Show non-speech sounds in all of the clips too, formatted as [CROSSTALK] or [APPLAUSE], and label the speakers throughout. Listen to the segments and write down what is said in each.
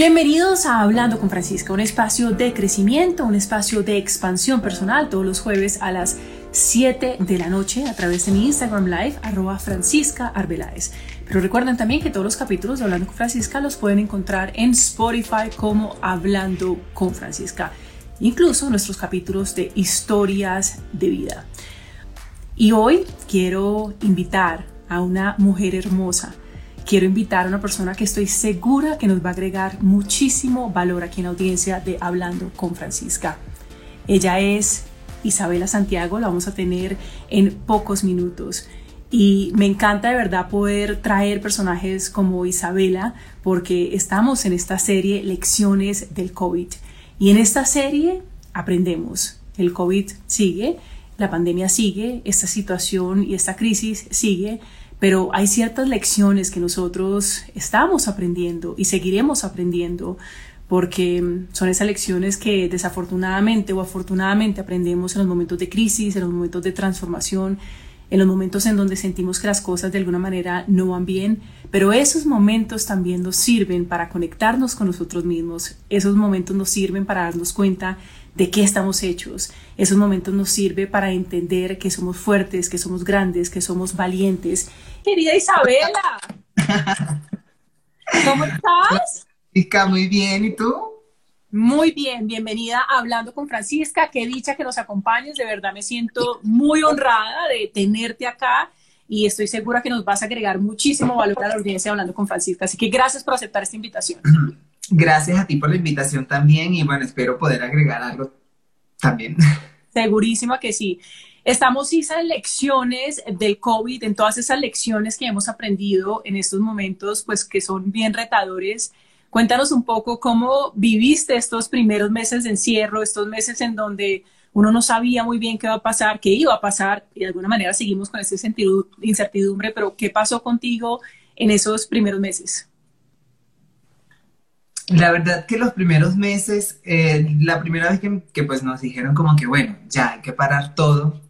Speaker 1: Bienvenidos a Hablando con Francisca, un espacio de crecimiento, un espacio de expansión personal todos los jueves a las 7 de la noche a través de mi Instagram Live, arroba Francisca Arbeláez. Pero recuerden también que todos los capítulos de Hablando con Francisca los pueden encontrar en Spotify como Hablando con Francisca, incluso nuestros capítulos de historias de vida. Y hoy quiero invitar a una mujer hermosa quiero invitar a una persona que estoy segura que nos va a agregar muchísimo valor aquí en audiencia de Hablando con Francisca. Ella es Isabela Santiago, la vamos a tener en pocos minutos. Y me encanta de verdad poder traer personajes como Isabela porque estamos en esta serie Lecciones del COVID. Y en esta serie aprendemos. El COVID sigue, la pandemia sigue, esta situación y esta crisis sigue, pero hay ciertas lecciones que nosotros estamos aprendiendo y seguiremos aprendiendo porque son esas lecciones que desafortunadamente o afortunadamente aprendemos en los momentos de crisis, en los momentos de transformación, en los momentos en donde sentimos que las cosas de alguna manera no van bien, pero esos momentos también nos sirven para conectarnos con nosotros mismos, esos momentos nos sirven para darnos cuenta de qué estamos hechos. Esos momentos nos sirve para entender que somos fuertes, que somos grandes, que somos valientes. Querida Isabela, [LAUGHS] ¿cómo estás?
Speaker 2: Francisca, muy bien, ¿y tú?
Speaker 1: Muy bien, bienvenida a Hablando con Francisca, qué dicha que nos acompañes, de verdad me siento muy honrada de tenerte acá y estoy segura que nos vas a agregar muchísimo valor a la audiencia Hablando con Francisca, así que gracias por aceptar esta invitación. [CLEARS THROAT]
Speaker 2: Gracias a ti por la invitación también y bueno, espero poder agregar algo también. [LAUGHS]
Speaker 1: Segurísima que sí. Estamos esas lecciones del COVID, en todas esas lecciones que hemos aprendido en estos momentos, pues que son bien retadores. Cuéntanos un poco cómo viviste estos primeros meses de encierro, estos meses en donde uno no sabía muy bien qué va a pasar, qué iba a pasar, y de alguna manera seguimos con de incertidumbre, pero ¿qué pasó contigo en esos primeros meses?
Speaker 2: La verdad que los primeros meses, eh, la primera vez que, pues nos dijeron como que bueno, ya hay que parar todo,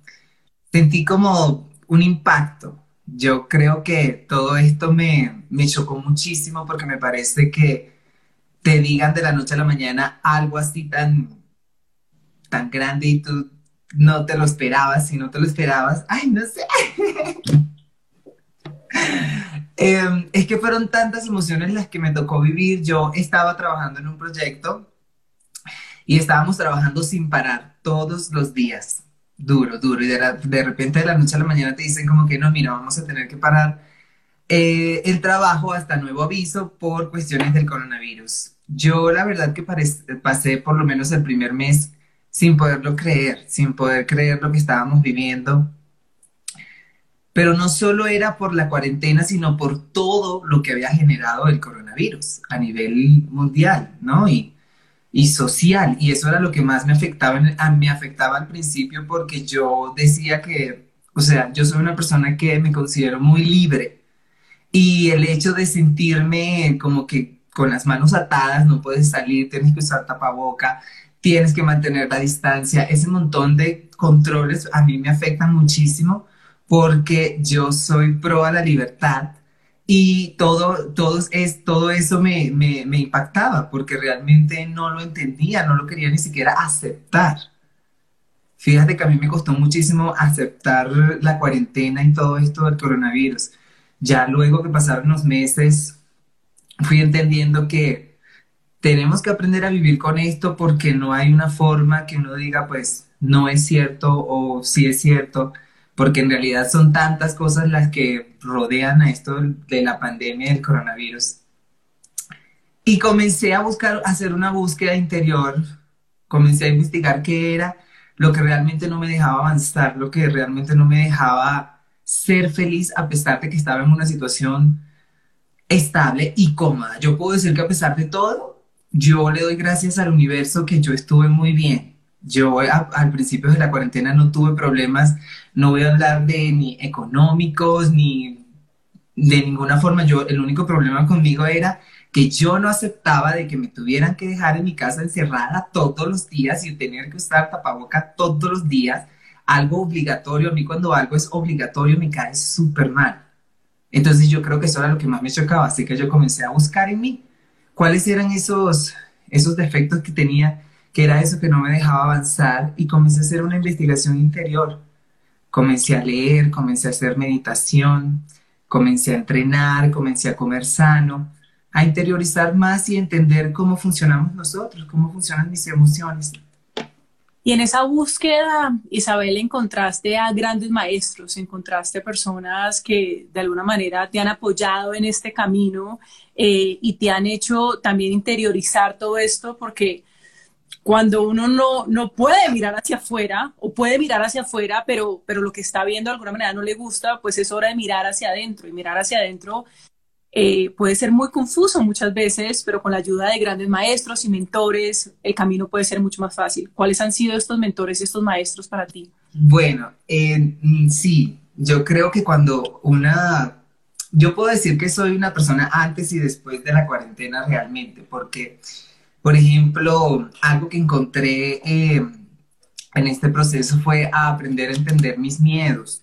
Speaker 2: sentí como un impacto. Yo creo que todo esto me, me chocó muchísimo porque me parece que te digan de la noche a la mañana algo así tan, tan grande y tú no te lo esperabas, si no te lo esperabas, ay, no sé. [LAUGHS] Em, es que fueron tantas emociones las que me tocó vivir. Yo estaba trabajando en un proyecto y estábamos trabajando sin parar todos los días, duro, duro. Y de, repente de la noche a la mañana te dicen como que no, mira, vamos a tener que parar eh, el trabajo hasta nuevo aviso por cuestiones del coronavirus. Yo la verdad que pasé por lo menos el primer mes sin poderlo creer, sin poder creer lo que estábamos viviendo pero no solo era por la cuarentena, sino por todo lo que había generado el coronavirus a nivel mundial, ¿no? Y, y social. Y eso era lo que más me afectaba, me afectaba al principio porque yo decía que, o sea, yo soy una persona que me considero muy libre. Y el hecho de sentirme como que con las manos atadas, no puedes salir, tienes que usar tapaboca, tienes que mantener la distancia, ese montón de controles a mí me afectan muchísimo porque yo soy pro a la libertad y todo, todo, es, todo eso me, me, me, impactaba porque realmente no lo entendía, no lo quería ni siquiera aceptar. Fíjate que a mí me costó muchísimo aceptar la cuarentena y todo esto del coronavirus. Ya luego que pasaron los meses, fui entendiendo que tenemos que aprender a vivir con esto porque no hay una forma que uno diga, pues, no es cierto o sí es cierto porque en realidad son tantas cosas las que rodean a esto de la pandemia del coronavirus. Y comencé a buscar, a hacer una búsqueda interior, comencé a investigar qué era lo que realmente no me dejaba avanzar, lo que realmente no me dejaba ser feliz a pesar de que estaba en una situación estable y cómoda. Yo puedo decir que a pesar de todo, yo le doy gracias al universo que yo estuve muy bien yo al principio de la cuarentena no tuve problemas, no voy a hablar de ni económicos ni de ninguna forma. Yo el único problema conmigo era que yo no aceptaba de que me tuvieran que dejar en mi casa encerrada todos los días y tener que usar tapaboca todos los días, algo obligatorio. A mí cuando algo es obligatorio me cae súper mal. Entonces yo creo que eso era lo que más me chocaba, así que yo comencé a buscar en mí cuáles eran esos, esos defectos que tenía, que era eso que no me dejaba avanzar y comencé a hacer una investigación interior. Comencé a leer, comencé a hacer meditación, comencé a entrenar, comencé a comer sano, a interiorizar más y entender cómo funcionamos nosotros, cómo funcionan mis emociones.
Speaker 1: Y en esa búsqueda, Isabel, encontraste a grandes maestros, encontraste personas que de alguna manera te han apoyado en este camino eh, y te han hecho también interiorizar todo esto, porque cuando uno no, no puede mirar hacia afuera o puede mirar hacia afuera, pero, pero lo que está viendo de alguna manera no le gusta, pues es hora de mirar hacia adentro y mirar hacia adentro eh, puede ser muy confuso muchas veces, pero con la ayuda de grandes maestros y mentores, el camino puede ser mucho más fácil. ¿Cuáles han sido estos mentores y estos maestros para ti?
Speaker 2: Bueno, mm, sí, yo creo que cuando una, yo puedo decir que soy una persona antes y después de la cuarentena realmente, porque, por ejemplo, algo que encontré em, en este proceso fue aprender a entender mis miedos,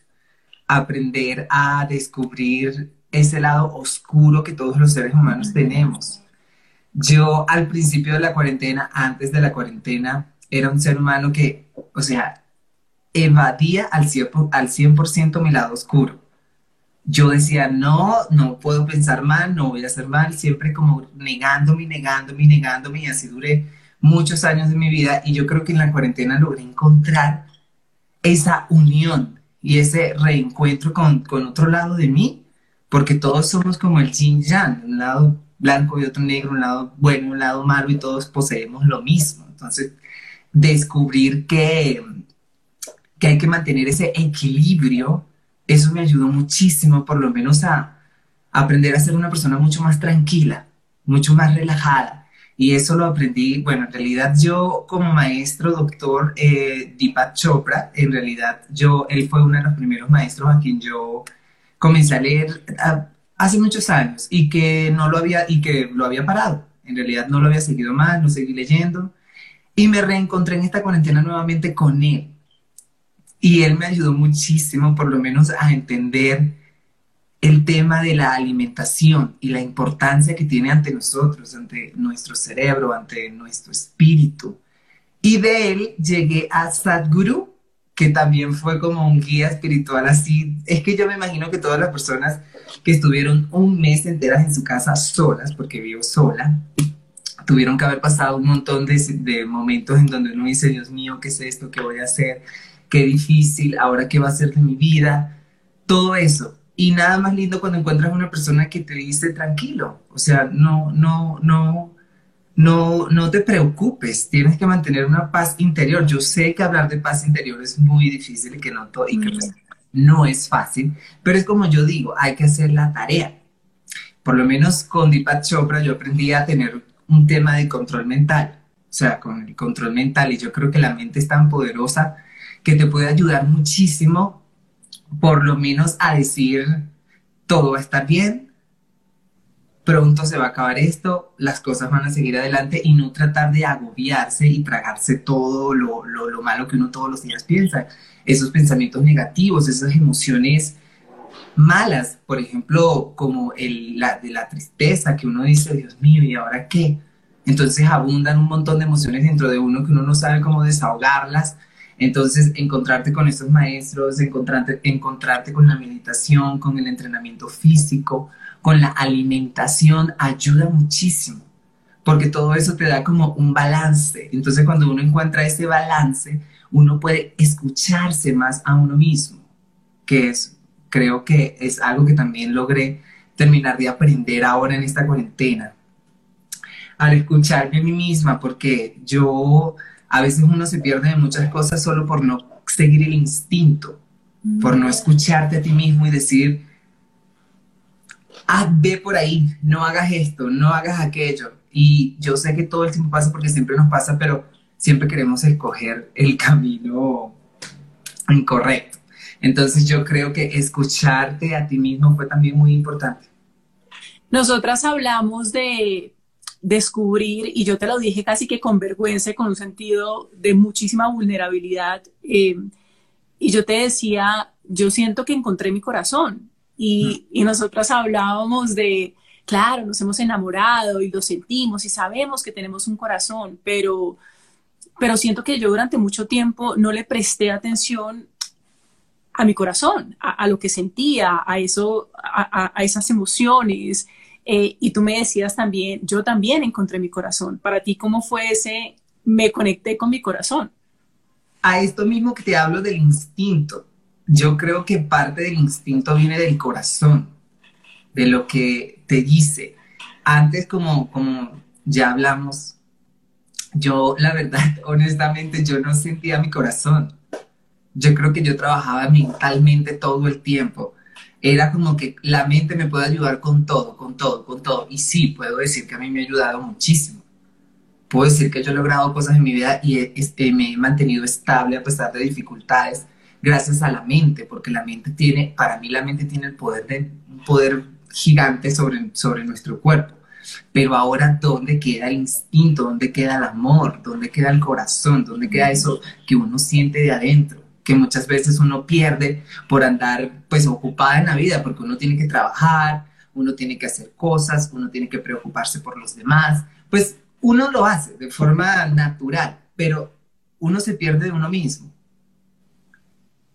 Speaker 2: aprender a descubrir ese lado oscuro que todos los seres humanos tenemos. Yo al principio de la cuarentena, antes de la cuarentena, era un ser humano que, o sea, evadía al 100%, al 100 mi lado oscuro. Yo decía, no, no puedo pensar mal, no voy a hacer mal, siempre como negándome, negándome, negándome, y así duré muchos años de mi vida. Y yo creo que en la cuarentena logré encontrar esa unión y ese reencuentro con, con otro lado de mí porque todos somos como el yin yang, un lado blanco y otro negro, un lado bueno, un lado malo y todos poseemos lo mismo. Entonces, descubrir que, que hay que mantener ese equilibrio, eso me ayudó muchísimo, por lo menos a, aprender a ser una persona mucho más tranquila, mucho más relajada. Y eso lo aprendí, bueno, en realidad yo como maestro, doctor eh, Deepak Chopra, en realidad yo, él fue uno de los primeros maestros a quien yo comencé a leer ah, hace muchos años y que no lo había, y que lo había parado. En realidad no lo había seguido más, no seguí leyendo. Y me reencontré en esta cuarentena nuevamente con él. Y él me ayudó muchísimo, por lo menos, a entender el tema de la alimentación y la importancia que tiene ante nosotros, ante nuestro cerebro, ante nuestro espíritu. Y de él llegué a Sadhguru, que también fue como un guía espiritual así. Es que yo me imagino que todas las personas que estuvieron un mes enteras en su casa solas, porque vivo sola, tuvieron que haber pasado un montón de, momentos en donde uno dice, Dios mío, ¿qué es esto? ¿Qué voy a hacer? Qué difícil, ahora qué va a ser de mi vida. Todo eso. Y nada más lindo cuando encuentras una persona que te dice tranquilo. O sea, no, no, no, no, no te preocupes, tienes que mantener una paz interior. Yo sé que hablar de paz interior es muy difícil y que no, todo, y que pues, no es fácil, pero es como yo digo, hay que hacer la tarea. Por lo menos con Deepak Chopra yo aprendí a tener un tema de control mental, o sea, con el control mental, y yo creo que la mente es tan poderosa que te puede ayudar muchísimo, por lo menos a decir, todo va a estar bien, pronto se va a acabar esto, las cosas van a seguir adelante y no tratar de agobiarse y tragarse todo lo, lo, malo que uno todos los días piensa, esos pensamientos negativos, esas emociones malas, por ejemplo, como el, la de la tristeza, que uno dice, Dios mío, ¿y ahora qué? Entonces abundan un montón de emociones dentro de uno que uno no sabe cómo desahogarlas. Entonces, encontrarte con estos maestros, encontrarte, encontrarte con la meditación, con el entrenamiento físico, con la alimentación ayuda muchísimo, porque todo eso te da como un balance. Entonces cuando uno encuentra ese balance, uno puede escucharse más a uno mismo, que es, creo que es algo que también logré terminar de aprender ahora en esta cuarentena. Al escucharme a mí misma, porque yo a veces uno se pierde de muchas cosas solo por no seguir el instinto, por no escucharte a ti mismo y decir, ah, ve por ahí, no hagas esto, no hagas aquello. Y yo sé que todo el tiempo pasa porque siempre nos pasa, pero siempre queremos escoger el [LAUGHS] camino incorrecto. Entonces yo creo que escucharte a ti mismo fue también muy importante.
Speaker 1: Nosotras hablamos de descubrir, y yo te lo dije casi que con vergüenza, con un sentido de muchísima vulnerabilidad, eh, y yo te decía, yo siento que encontré mi corazón, y, y nosotras hablábamos de claro, nos hemos enamorado y lo sentimos y sabemos que tenemos un corazón, pero, pero siento que yo durante mucho tiempo no le presté atención a mi corazón, a, lo que sentía, a, eso, a, esas emociones. Eh, y tú me decías también, yo también encontré mi corazón. Para ti, ¿cómo fue ese? Me conecté con mi corazón.
Speaker 2: A esto mismo que te hablo del instinto. Yo creo que parte del instinto viene del corazón, de lo que te dice. Antes, como, como ya hablamos, yo la verdad, [LAUGHS] honestamente, yo no sentía mi corazón yo creo que yo trabajaba mentalmente todo el tiempo. Era como que la mente me puede ayudar con todo, con todo, con todo. Y sí, puedo decir que a mí me ha ayudado muchísimo. Puedo decir que yo he logrado cosas en mi vida y este, me he mantenido estable a pesar de dificultades gracias a la mente, porque la mente tiene, para mí la mente tiene el poder de un poder gigante sobre, sobre nuestro cuerpo. Pero ahora, ¿dónde queda el instinto? ¿Dónde queda el amor? ¿Dónde queda el corazón? ¿Dónde queda eso que uno siente de adentro? Que muchas veces uno pierde por andar pues ocupada en la vida, porque uno tiene que trabajar, uno tiene que hacer cosas, uno tiene que preocuparse por los demás, pues uno lo hace de forma natural, pero uno se pierde de uno mismo.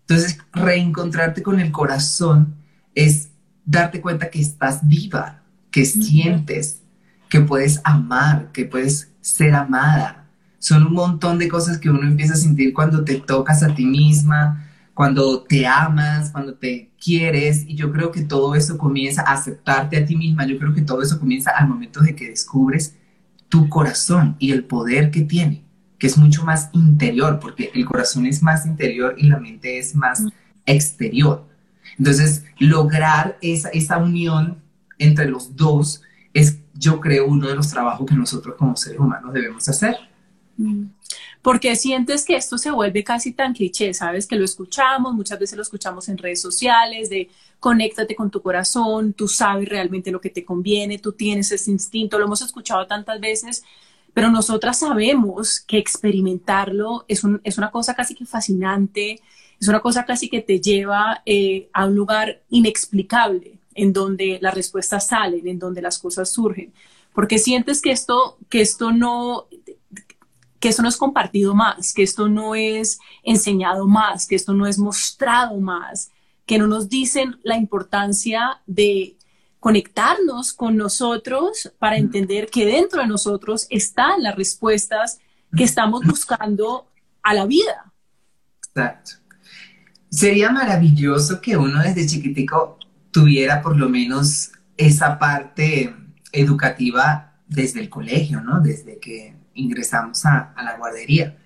Speaker 2: Entonces, reencontrarte con el corazón es darte cuenta que estás viva, que sientes, que puedes amar, que puedes ser amada, son un montón de cosas que uno empieza a sentir cuando te tocas a ti misma, cuando te amas, cuando te quieres, y yo creo que todo eso comienza a aceptarte a ti misma, yo creo que todo eso comienza al momento de que descubres tu corazón y el poder que tiene, que es mucho más interior, porque el corazón es más interior y la mente es más exterior. Entonces, lograr esa, esa unión entre los dos es, yo creo, uno de los trabajos que nosotros como seres humanos debemos hacer.
Speaker 1: Porque sientes que esto se vuelve casi tan cliché, sabes que lo escuchamos, muchas veces lo escuchamos en redes sociales, de conéctate con tu corazón, tú sabes realmente lo que te conviene, tú tienes ese instinto, lo hemos escuchado tantas veces, pero nosotras sabemos que experimentarlo es, es una cosa casi que fascinante, es una cosa casi que te lleva eh, a un lugar inexplicable, en donde las respuestas salen, en donde las cosas surgen, porque sientes que esto, que esto no, que esto no es compartido más, que esto no es enseñado más, que esto no es mostrado más, que no nos dicen la importancia de conectarnos con nosotros para entender que dentro de nosotros están las respuestas que estamos buscando a la vida.
Speaker 2: Exacto. Sería maravilloso que uno desde chiquitico tuviera por lo menos esa parte educativa desde el colegio, ¿no? Desde que ingresamos a, la guardería.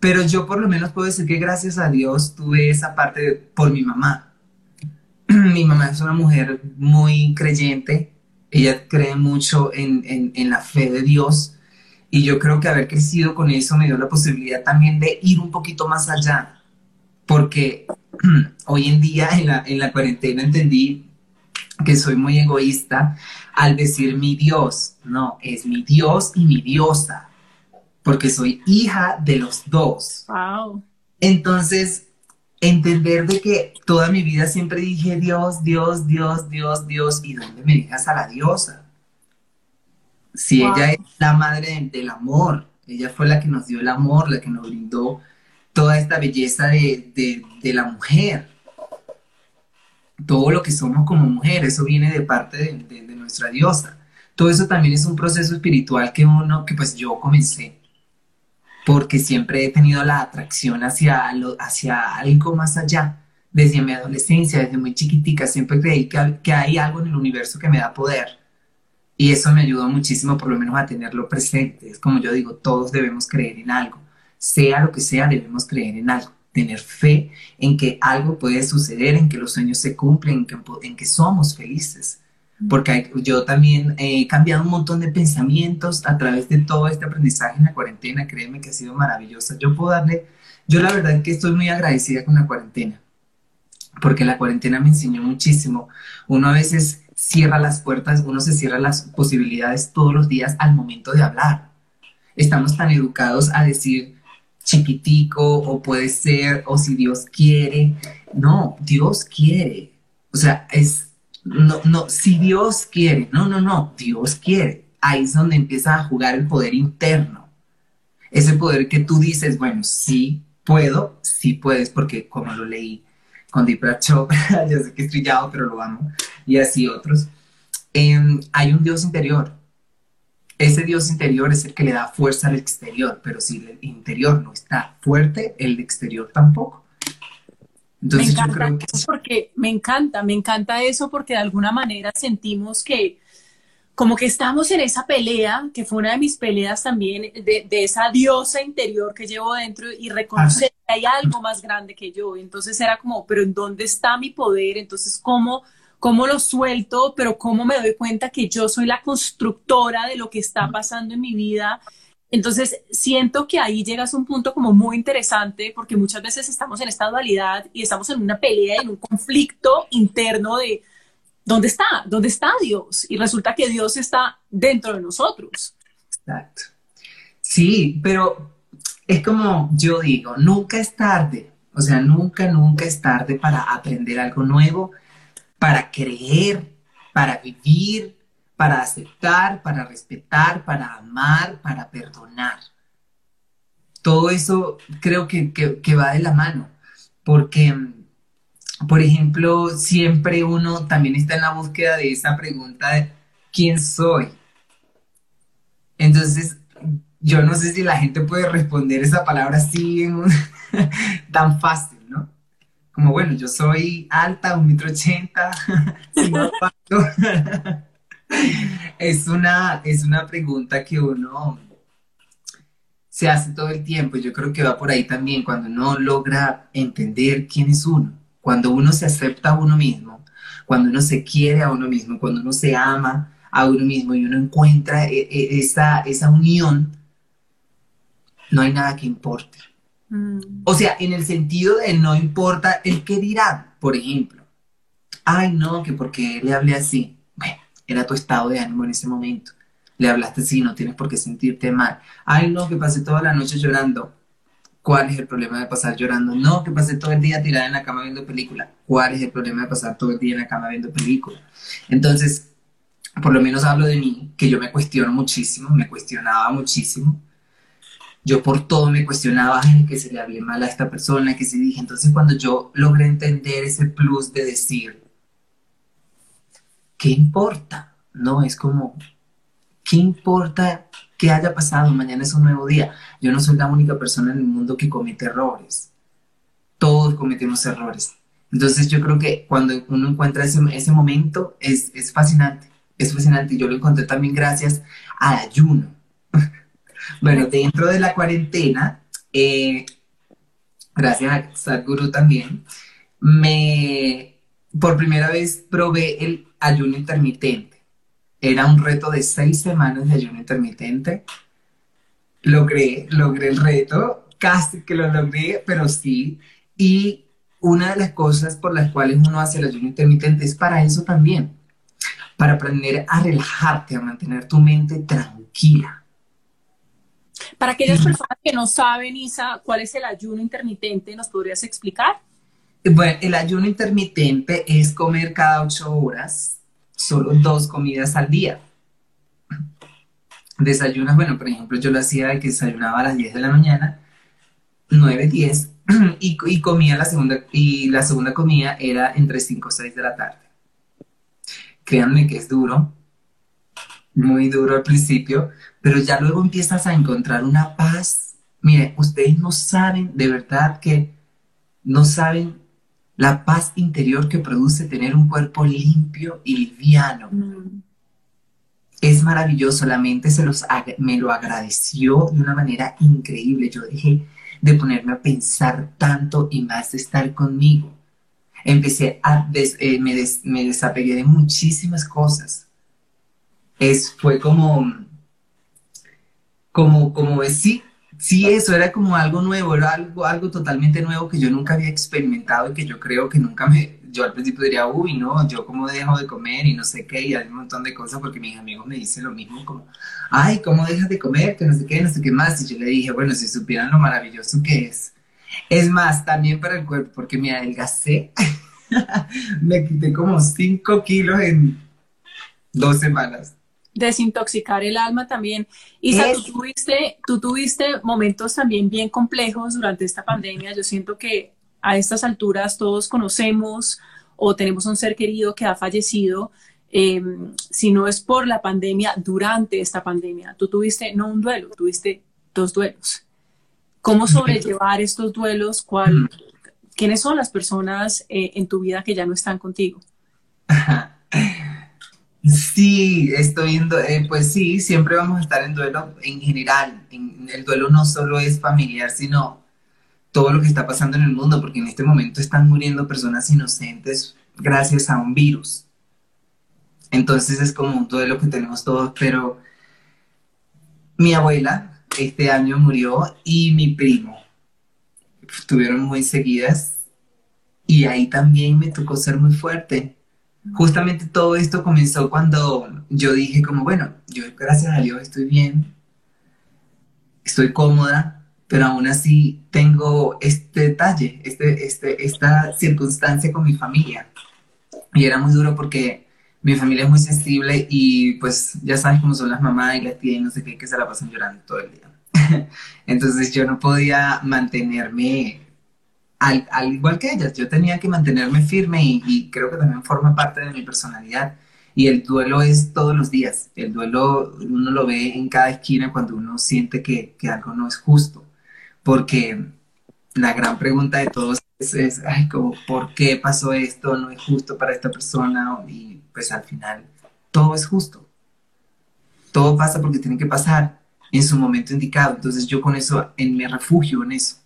Speaker 2: Pero yo por lo menos puedo decir que gracias a Dios tuve esa parte por mi mamá. [CLEARS THROAT] mi mamá es una mujer muy creyente, ella cree mucho en, en, la fe de Dios y yo creo que haber crecido con eso me dio la posibilidad también de ir un poquito más allá, porque [CLEARS THROAT] hoy en día en la, en la cuarentena entendí que soy muy egoísta al decir mi Dios. No, es mi Dios y mi diosa, porque soy hija de los dos.
Speaker 1: Wow.
Speaker 2: Entonces, entender de que toda mi vida siempre dije Dios, Dios, Dios, Dios, Dios, ¿y dónde me dejas a la diosa? Si ella es la madre del amor, ella fue la que nos dio el amor, la que nos brindó toda esta belleza de, de la mujer todo lo que somos como mujeres, eso viene de parte de, nuestra diosa. Todo eso también es un proceso espiritual que uno, que pues yo comencé, porque siempre he tenido la atracción hacia, hacia algo más allá. Desde mi adolescencia, desde muy chiquitica, siempre creí que, que hay algo en el universo que me da poder. Y eso me ayudó muchísimo, por lo menos, a tenerlo presente. Es como yo digo, todos debemos creer en algo. Sea lo que sea, debemos creer en algo tener fe en que algo puede suceder, en que los sueños se cumplen, en que, somos felices. Porque yo también he cambiado un montón de pensamientos a través de todo este aprendizaje en la cuarentena. Créeme que ha sido maravillosa. Yo puedo darle, yo la verdad que estoy muy agradecida con la cuarentena, porque la cuarentena me enseñó muchísimo. Uno a veces cierra las puertas, uno se cierra las posibilidades todos los días al momento de hablar. Estamos tan educados a decir, chiquitico o puede ser, o si Dios quiere. No, Dios quiere. O sea, es no, no, si Dios quiere, no, no, no, Dios quiere. Ahí es donde empieza a jugar el poder interno. Ese poder que tú dices, bueno, sí puedo, sí puedes, porque como lo leí con Deepak Chopra, [LAUGHS] ya sé que es trillado, pero lo amo, y así otros. Em, hay un Dios interior. Ese Dios interior es el que le da fuerza al exterior, pero si el interior no está fuerte, el exterior tampoco.
Speaker 1: Entonces me encanta yo creo que... porque me encanta, me encanta eso porque de alguna manera sentimos que como que estamos en esa pelea, que fue una de mis peleas también, de, esa diosa interior que llevo dentro y reconocer que hay algo más grande que yo. Entonces era como, pero ¿en dónde está mi poder? Entonces, ¿cómo, cómo lo suelto? Pero ¿cómo me doy cuenta que yo soy la constructora de lo que está pasando en mi vida? Entonces, siento que ahí llegas a un punto como muy interesante porque muchas veces estamos en esta dualidad y estamos en una pelea, en un conflicto interno de ¿dónde está? ¿Dónde está Dios? Y resulta que Dios está dentro de nosotros.
Speaker 2: Exacto. Sí, pero es como yo digo, nunca es tarde. O sea, nunca, nunca es tarde para aprender algo nuevo, para creer, para vivir, para aceptar, para respetar, para amar, para perdonar. Todo eso creo que, va de la mano, porque, por ejemplo, siempre uno también está en la búsqueda de esa pregunta de ¿quién soy? Entonces, yo no sé si la gente puede responder esa palabra así [LAUGHS] tan fácil. Como, bueno, yo soy alta, un metro ochenta, [LAUGHS] es, una, es una pregunta que uno se hace todo el tiempo. Yo creo que va por ahí también cuando uno logra entender quién es uno, cuando uno se acepta a uno mismo, cuando uno se quiere a uno mismo, cuando uno se ama a uno mismo y uno encuentra e, e, esa, esa unión, no hay nada que importe. Mm. O sea, en el sentido de no importa el que dirán, por ejemplo. Ay, no, que porque le hablé así. Bueno, era tu estado de ánimo en ese momento. Le hablaste así, no tienes por qué sentirte mal. Ay, no, que pasé toda la noche llorando. ¿Cuál es el problema de pasar llorando? No, que pasé todo el día tirada en la cama viendo película. ¿Cuál es el problema de pasar todo el día en la cama viendo película? Entonces, por lo menos hablo de mí, que yo me cuestiono muchísimo, me cuestionaba muchísimo. Yo por todo me cuestionaba, que se le hablé mal a esta persona, que se dije. Entonces, cuando yo logré entender ese plus de decir, ¿qué importa? No, es como, ¿qué importa que haya pasado? Mañana es un nuevo día. Yo no soy la única persona en el mundo que comete errores. Todos cometemos errores. Entonces yo creo que cuando uno encuentra ese, ese momento es, es fascinante. Es fascinante. Yo lo encontré también gracias al ayuno. [LAUGHS] bueno, dentro de la cuarentena, eh, gracias a Sadhguru también, me por primera vez probé el ayuno intermitente. Era un reto de seis semanas de ayuno intermitente. Logré, logré el reto, casi que lo logré, pero sí. Y una de las cosas por las cuales uno hace el ayuno intermitente es para eso también, para aprender a relajarte, a mantener tu mente tranquila.
Speaker 1: Para aquellas personas que no saben, Isa, cuál es el ayuno intermitente, ¿nos podrías explicar?
Speaker 2: Bueno, el ayuno intermitente es comer cada ocho horas, solo dos comidas al día. Desayunas, bueno, por ejemplo, yo lo hacía de que desayunaba a las 10 de la mañana, 9, 10, [CLEARS THROAT] y, y comía la segunda, y la segunda comida era entre 5 o 6 de la tarde. Créanme que es duro, muy duro al principio, pero ya luego empiezas a encontrar una paz. Mire, ustedes no saben, de verdad que no saben la paz interior que produce tener un cuerpo limpio y liviano. Mm. Es maravilloso, la mente se los, me lo agradeció de una manera increíble. Yo dejé de ponerme a pensar tanto y más de estar conmigo. Empecé a, eh, me, me, desapegué de muchísimas cosas. Es, fue como, como, como sí, Sí, eso era como algo nuevo, era algo, algo totalmente nuevo que yo nunca había experimentado y que yo creo que nunca me, yo al principio diría, uy, no, yo como dejo de comer y no sé qué, y hay un montón de cosas porque mis amigos me dicen lo mismo, como, ay, ¿cómo dejas de comer? Que no sé qué, no sé qué más. Y yo le dije, bueno, si supieran lo maravilloso que es. Es más, también para el cuerpo, porque me adelgacé. [LAUGHS] me quité como 5 kilos en dos semanas.
Speaker 1: Desintoxicar el alma también. Isa, tú tuviste, tú tuviste momentos también bien complejos durante esta pandemia. Yo siento que a estas alturas todos conocemos o tenemos un ser querido que ha fallecido. Eh, si no es por la pandemia, durante esta pandemia, tú tuviste no un duelo, tuviste dos duelos. ¿Cómo sobrellevar estos duelos? ¿Cuál, ¿Quiénes son las personas eh, en tu vida que ya no están contigo? [LAUGHS]
Speaker 2: Sí, estoy viendo, eh, pues sí, siempre vamos a estar en duelo en general. el duelo no solo es familiar, sino todo lo que está pasando en el mundo, porque en este momento están muriendo personas inocentes gracias a un virus. Entonces es como un duelo que tenemos todos, pero mi abuela este año murió y mi primo estuvieron muy seguidas y ahí también me tocó ser muy fuerte. Justamente todo esto comenzó cuando yo dije como, bueno, yo gracias a Dios estoy bien, estoy cómoda, pero aún así tengo este detalle, este, este, esta circunstancia con mi familia. Y era muy duro porque mi familia es muy sensible y pues ya sabes cómo son las mamás y las tías y no sé qué, que se la pasan llorando todo el día. [LAUGHS] Entonces yo no podía mantenerme al, igual que ellas, yo tenía que mantenerme firme y, creo que también forma parte de mi personalidad. Y el duelo es todos los días. El duelo uno lo ve en cada esquina cuando uno siente que, que algo no es justo. Porque la gran pregunta de todos es, ay, como, ¿por qué pasó esto? No es justo para esta persona. Y pues al final todo es justo. Todo pasa porque tiene que pasar en su momento indicado. Entonces yo con eso en, me refugio en eso.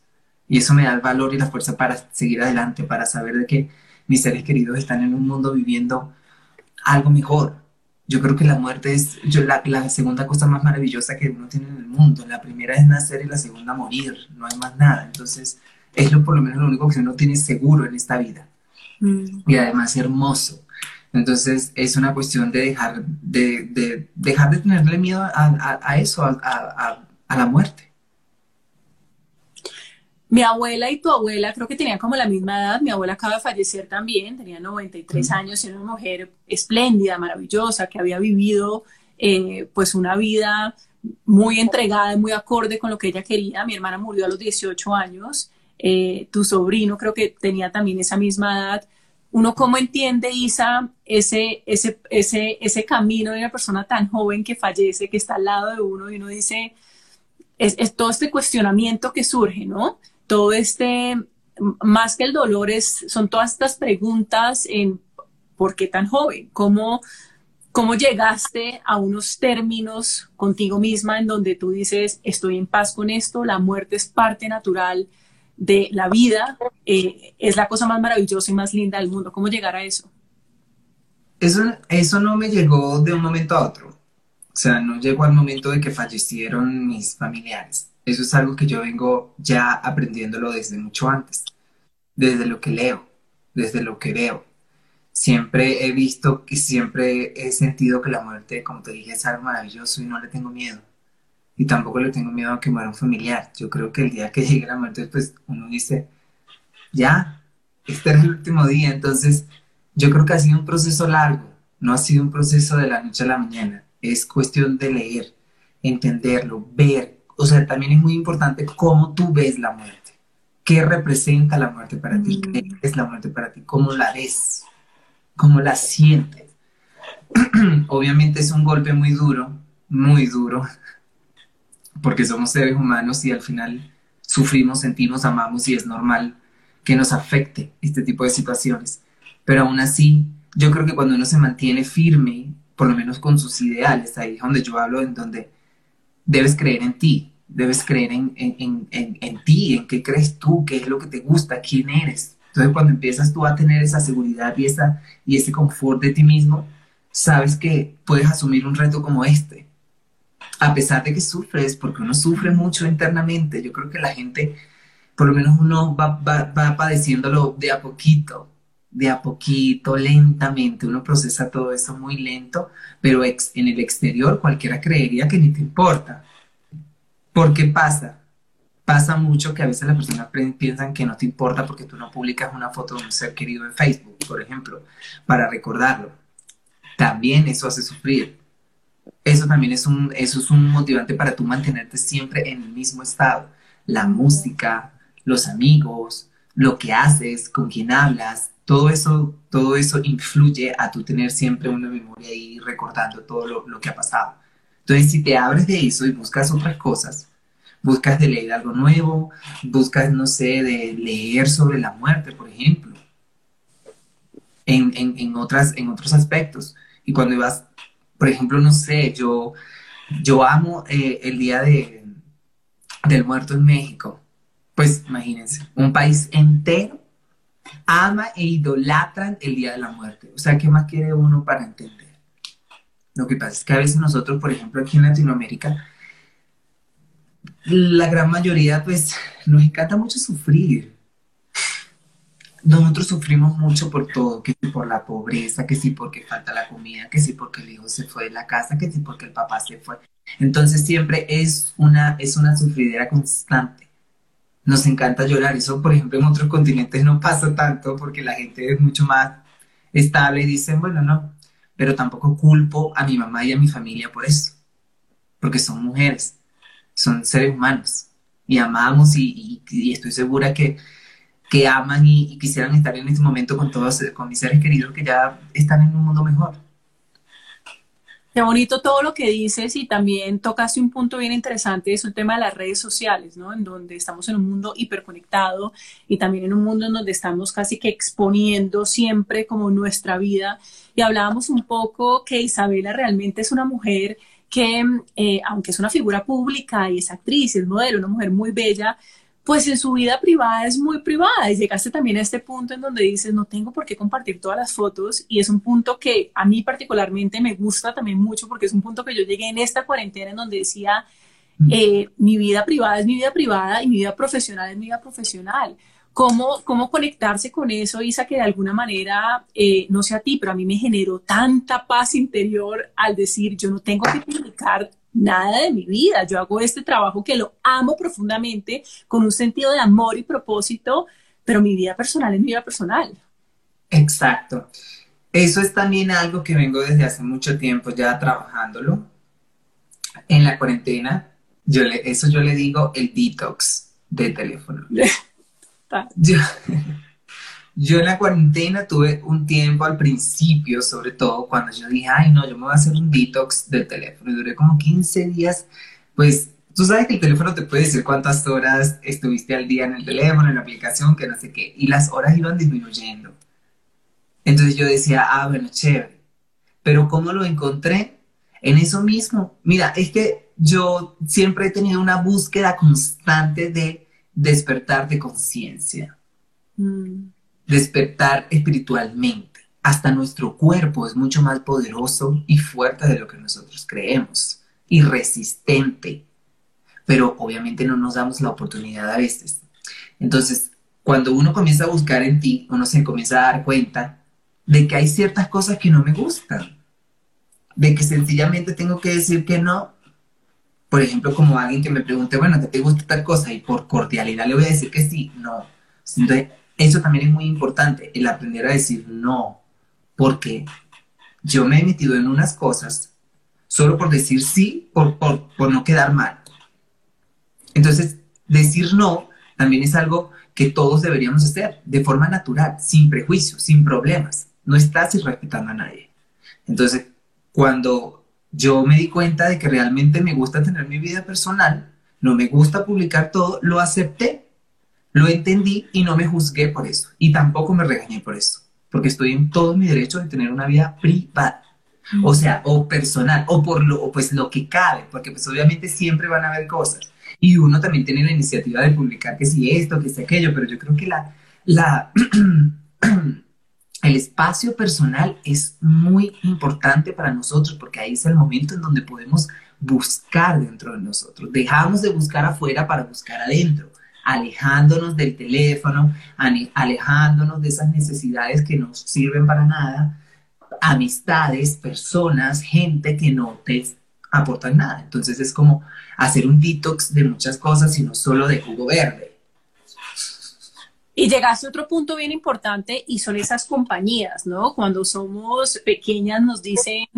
Speaker 2: Y eso me da el valor y la fuerza para seguir adelante, para saber de que mis seres queridos están en un mundo viviendo algo mejor. Yo creo que la muerte es yo, la, la segunda cosa más maravillosa que uno tiene en el mundo. La primera es nacer y la segunda morir. No hay más nada. Entonces es lo, por lo menos lo único que uno tiene seguro en esta vida. Mm. Y además hermoso. Entonces es una cuestión de dejar de, dejar de tenerle miedo a, eso, a, la muerte.
Speaker 1: Mi abuela y tu abuela creo que tenían como la misma edad. Mi abuela acaba de fallecer también, tenía 93 años y era una mujer espléndida, maravillosa, que había vivido eh, pues una vida muy entregada, muy acorde con lo que ella quería. Mi hermana murió a los 18 años. Eh, tu sobrino creo que tenía también esa misma edad uno cómo entiende, Isa, ese, ese, ese, ese camino de una persona tan joven que fallece, que está al lado de uno y uno dice, es, todo este cuestionamiento que surge, ¿no? Todo este, más que el dolor, es, son todas estas preguntas en por qué tan joven, cómo, cómo llegaste a unos términos contigo misma en donde tú dices, estoy en paz con esto, la muerte es parte natural de la vida eh, es la cosa más maravillosa y más linda del mundo. ¿Cómo llegar a eso?
Speaker 2: Eso, eso no me llegó de un momento a otro. O sea, no llegó al momento de que fallecieron mis familiares. Eso es algo que yo vengo ya aprendiéndolo desde mucho antes, desde lo que leo, desde lo que veo. Siempre he visto y siempre he sentido que la muerte, como te dije, es algo maravilloso y no le tengo miedo y tampoco le tengo miedo a que muera un familiar. Yo creo que el día que [LAUGHS] llegue la muerte, pues uno dice, ya, este es el último día. Entonces, yo creo que ha sido un proceso largo, no ha sido un proceso de la noche a la mañana. Es cuestión de leer, entenderlo, ver. O sea, también es muy importante cómo tú ves la muerte. ¿Qué representa la muerte para ti? ¿Qué mm. es la muerte para ti? ¿Cómo la ves? ¿Cómo la sientes? [CLEARS THROAT] Obviamente es un golpe muy duro, muy duro, porque somos seres humanos y al final sufrimos, sentimos, amamos y es normal que nos afecte este tipo de situaciones. Pero aún así, yo creo que cuando uno se mantiene firme, por lo menos con sus ideales, ahí es donde yo hablo, en donde debes creer en ti, debes creer en, en, en, en, ti, en qué crees tú, qué es lo que te gusta, quién eres. Entonces cuando empiezas tú a tener esa seguridad y, esa, y ese confort de ti mismo, sabes que puedes asumir un reto como este a pesar de que sufres, porque uno sufre mucho internamente, yo creo que la gente, por lo menos uno va, va, padeciéndolo de a poquito, de a poquito, lentamente, uno procesa todo eso muy lento, pero en el exterior cualquiera creería que ni te importa. ¿Por qué pasa? pasa mucho que a veces las personas piensan que no te importa porque tú no publicas una foto de un ser querido en Facebook, por ejemplo, para recordarlo. También eso hace sufrir. Eso también es un, eso es un motivante para tú mantenerte siempre en el mismo estado. La música, los amigos, lo que haces, con quién hablas, todo eso, todo eso influye a tú tener siempre una memoria ahí recordando todo lo, lo que ha pasado. Entonces, si te abres de eso y buscas otras cosas, buscas de leer algo nuevo, buscas, no sé, de leer sobre la muerte, por ejemplo, en, en, otras, en otros aspectos. Y cuando vas, por ejemplo, no sé, yo, yo amo eh, el Día de, del Muerto en México. Pues imagínense, un país entero ama e idolatran el Día de la Muerte. O sea, ¿qué más quiere uno para entender? Lo que pasa es que a veces nosotros, por ejemplo, aquí en Latinoamérica, la gran mayoría, pues, nos encanta mucho sufrir. Nosotros sufrimos mucho por todo, que si por la pobreza, que si porque falta la comida, que si porque el hijo se fue de la casa, que si porque el papá se fue. Entonces siempre es una, es una sufridera constante. Nos encanta llorar. Eso, por ejemplo, en otros continentes no pasa tanto porque la gente es mucho más estable y dicen, bueno, no. Pero tampoco culpo a mi mamá y a mi familia por eso, porque son mujeres son seres humanos y amamos y, estoy segura que, que aman y, quisieran estar en este momento con todos, con mis seres queridos que ya están en un mundo mejor.
Speaker 1: Qué bonito todo lo que dices y también tocaste un punto bien interesante, es el tema de las redes sociales, ¿no? En donde estamos en un mundo hiperconectado y también en un mundo en donde estamos casi que exponiendo siempre como nuestra vida. Y hablábamos un poco que Isabela realmente es una mujer que eh, aunque es una figura pública y es actriz, es modelo, una mujer muy bella, pues en su vida privada es muy privada y llegaste también a este punto en donde dices, no tengo por qué compartir todas las fotos y es un punto que a mí particularmente me gusta también mucho porque es un punto que yo llegué en esta cuarentena en donde decía, eh, mi vida privada es mi vida privada y mi vida profesional es mi vida profesional. ¿Cómo, cómo conectarse con eso, Isa, que de alguna manera, eh, no sé a ti, pero a mí me generó tanta paz interior al decir, yo no tengo que publicar nada de mi vida, yo hago este trabajo que lo amo profundamente, con un sentido de amor y propósito, pero mi vida personal es mi vida personal.
Speaker 2: Exacto. Eso es también algo que vengo desde hace mucho tiempo ya trabajándolo. En la cuarentena, yo le, eso yo le digo el detox de teléfono. [LAUGHS] Yo, en la cuarentena tuve un tiempo al principio, sobre todo cuando yo dije, ay, no, yo me voy a hacer un detox del teléfono. Y duré como 15 días, pues tú sabes que el teléfono te puede decir cuántas horas estuviste al día en el teléfono, en la aplicación, que no sé qué, y las horas iban disminuyendo. Entonces yo decía, ah, bueno, chévere. Pero ¿cómo lo encontré? En eso mismo. Mira, es que yo siempre he tenido una búsqueda constante de despertar de conciencia, mm. Despertar espiritualmente. Hasta nuestro cuerpo es mucho más poderoso y fuerte de lo que nosotros creemos y resistente, pero obviamente no nos damos la oportunidad a veces. Entonces, cuando uno comienza a buscar en ti, uno se comienza a dar cuenta de que hay ciertas cosas que no me gustan, de que sencillamente tengo que decir que no por ejemplo, como alguien que me pregunte, bueno, ¿te gusta tal cosa? Y por cordialidad le voy a decir que sí, no. Entonces, eso también es muy importante, el aprender a decir no, porque yo me he metido en unas cosas solo por decir sí, por, por, por no quedar mal. Entonces, decir no también es algo que todos deberíamos hacer de forma natural, sin prejuicios, sin problemas. No estás irrespetando a nadie. Entonces, cuando yo me di cuenta de que realmente me gusta tener mi vida personal, no me gusta publicar todo, lo acepté, lo entendí y no me juzgué por eso. Y tampoco me regañé por eso, porque estoy en todo mi derecho de tener una vida privada. O sea, o personal, o por lo, pues lo que cabe, porque pues obviamente siempre van a haber cosas. Y uno también tiene la iniciativa de publicar que si esto, que si aquello, pero yo creo que la, la [CLEARS THROAT] el espacio personal es muy importante para nosotros porque ahí es el momento en donde podemos buscar dentro de nosotros. Dejamos de buscar afuera para buscar adentro, alejándonos del teléfono, alejándonos de esas necesidades que no sirven para nada, amistades, personas, gente que no te aportan nada. Entonces es como hacer un detox de muchas cosas y no solo de jugo verde.
Speaker 1: Y llegaste a otro punto bien importante y son esas compañías, ¿no? Cuando somos pequeñas nos dicen,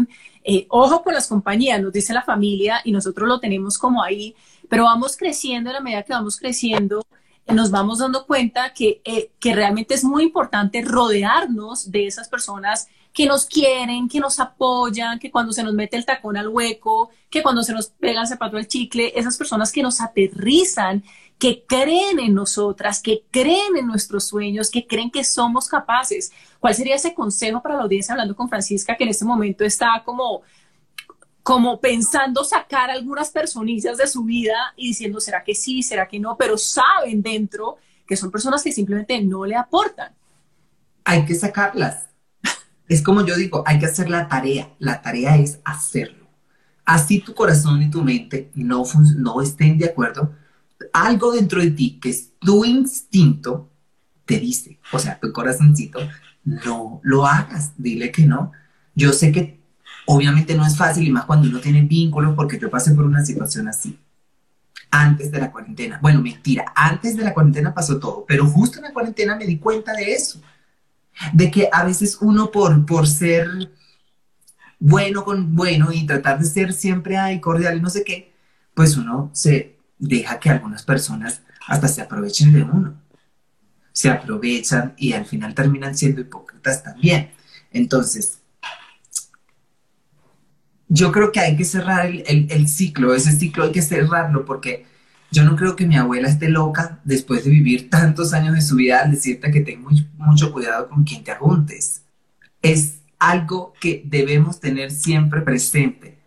Speaker 1: eh, ojo con las compañías, nos dice la familia y nosotros lo tenemos como ahí, pero vamos creciendo, en la medida que vamos creciendo, nos vamos dando cuenta que, eh, que realmente es muy importante rodearnos de esas personas que nos quieren, que nos apoyan, que cuando se nos mete el tacón al hueco, que cuando se nos pega el zapato al chicle, esas personas que nos aterrizan que creen en nosotras, que creen en nuestros sueños, que creen que somos capaces. ¿Cuál sería ese consejo para la audiencia hablando con Francisca que en este momento está como como pensando sacar algunas personillas de su vida y diciendo, ¿será que sí? ¿Será que no? Pero saben dentro que son personas que simplemente no le aportan.
Speaker 2: Hay que sacarlas. Es como yo digo, hay que hacer la tarea. La tarea es hacerlo. Así tu corazón y tu mente no, no estén de acuerdo, algo dentro de ti que es tu instinto te dice, o sea, tu corazoncito, no lo hagas, dile que no. Yo sé que obviamente no es fácil y más cuando uno tiene vínculos porque yo pasé por una situación así antes de la cuarentena. Bueno, mentira, antes de la cuarentena pasó todo, pero justo en la cuarentena me di cuenta de eso, de que a veces uno por, por ser bueno con bueno y tratar de ser siempre ay, cordial y no sé qué, pues uno se deja que algunas personas hasta se aprovechen de uno. Se aprovechan y al final terminan siendo hipócritas también. Entonces, yo creo que hay que cerrar el, ciclo, ese ciclo hay que cerrarlo porque yo no creo que mi abuela esté loca después de vivir tantos años de su vida al decirte que tengo mucho cuidado con quien te juntes. Es algo que debemos tener siempre presente.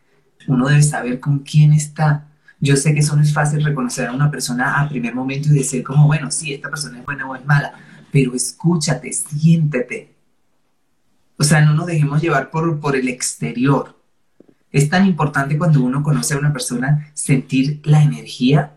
Speaker 2: Uno debe saber con quién está yo sé que eso no es fácil reconocer a una persona a primer momento y decir como, bueno, sí, esta persona es buena o es mala, pero escúchate, siéntete. O sea, no nos dejemos llevar por, por el exterior. Es tan importante cuando uno conoce a una persona sentir la energía,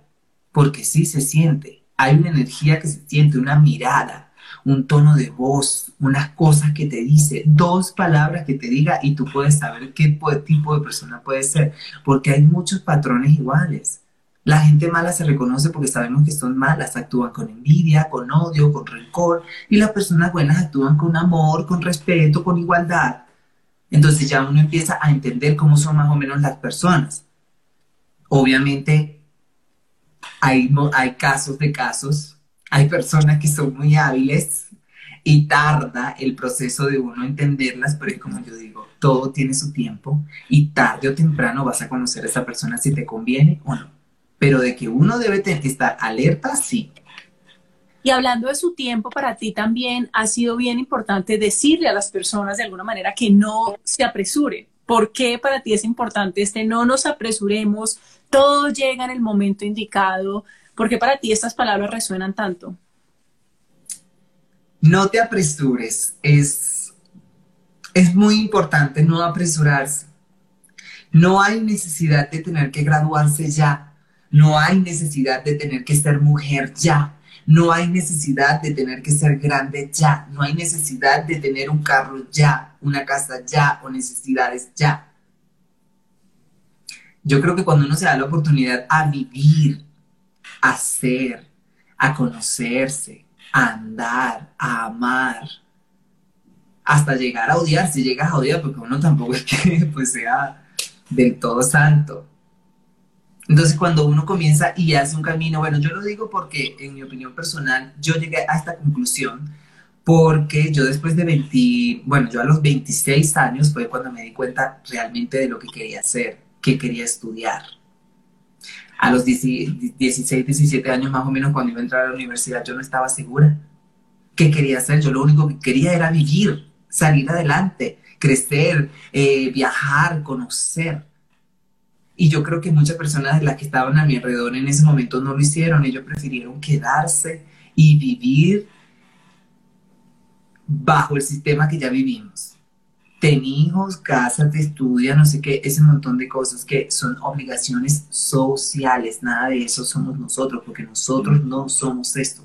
Speaker 2: porque sí se siente. Hay una energía que se siente, una mirada, un tono de voz, unas cosas que te dice, dos palabras que te diga y tú puedes saber qué tipo de persona puede ser, porque hay muchos patrones iguales. La gente mala se reconoce porque sabemos que son malas, actúan con envidia, con odio, con rencor, y las personas buenas actúan con amor, con respeto, con igualdad. Entonces ya uno empieza a entender cómo son más o menos las personas. Obviamente hay, hay casos de casos, hay personas que son muy hábiles y tarda el proceso de uno entenderlas, pero es como yo digo, todo tiene su tiempo y tarde o temprano vas a conocer a esa persona si te conviene o no. Pero de que uno debe estar alerta, sí.
Speaker 1: Y hablando de su tiempo, para ti también ha sido bien importante decirle a las personas de alguna manera que no se apresure. ¿Por qué para ti es importante este no nos apresuremos? Todo llega en el momento indicado. ¿Por qué para ti estas palabras resuenan tanto?
Speaker 2: No te apresures. Es, es muy importante no apresurarse. No hay necesidad de tener que graduarse ya. No hay necesidad de tener que ser mujer ya. No hay necesidad de tener que ser grande ya. No hay necesidad de tener un carro ya, una casa ya o necesidades ya. Yo creo que cuando uno se da la oportunidad a vivir, a ser, a conocerse, a andar, a amar, hasta llegar a odiar, si llegas a odiar, porque uno tampoco es que [LAUGHS] pues, sea del todo santo. Entonces, cuando uno comienza y hace un camino, bueno, yo lo digo porque, en mi opinión personal, yo llegué a esta conclusión porque yo después de 20, bueno, yo a los 26 años fue cuando me di cuenta realmente de lo que quería hacer, que quería estudiar a los 16, 17 años más o menos cuando iba a entrar a la universidad, yo no estaba segura qué quería hacer. Yo lo único que quería era vivir, salir adelante, crecer, eh, viajar, conocer. Y yo creo que muchas personas de las que estaban a mi alrededor en ese momento no lo hicieron. Ellos prefirieron quedarse y vivir bajo el sistema que ya vivimos ten hijos, cásate, estudia, no sé qué, ese montón de cosas que son obligaciones sociales. Nada de eso somos nosotros, porque nosotros no somos esto.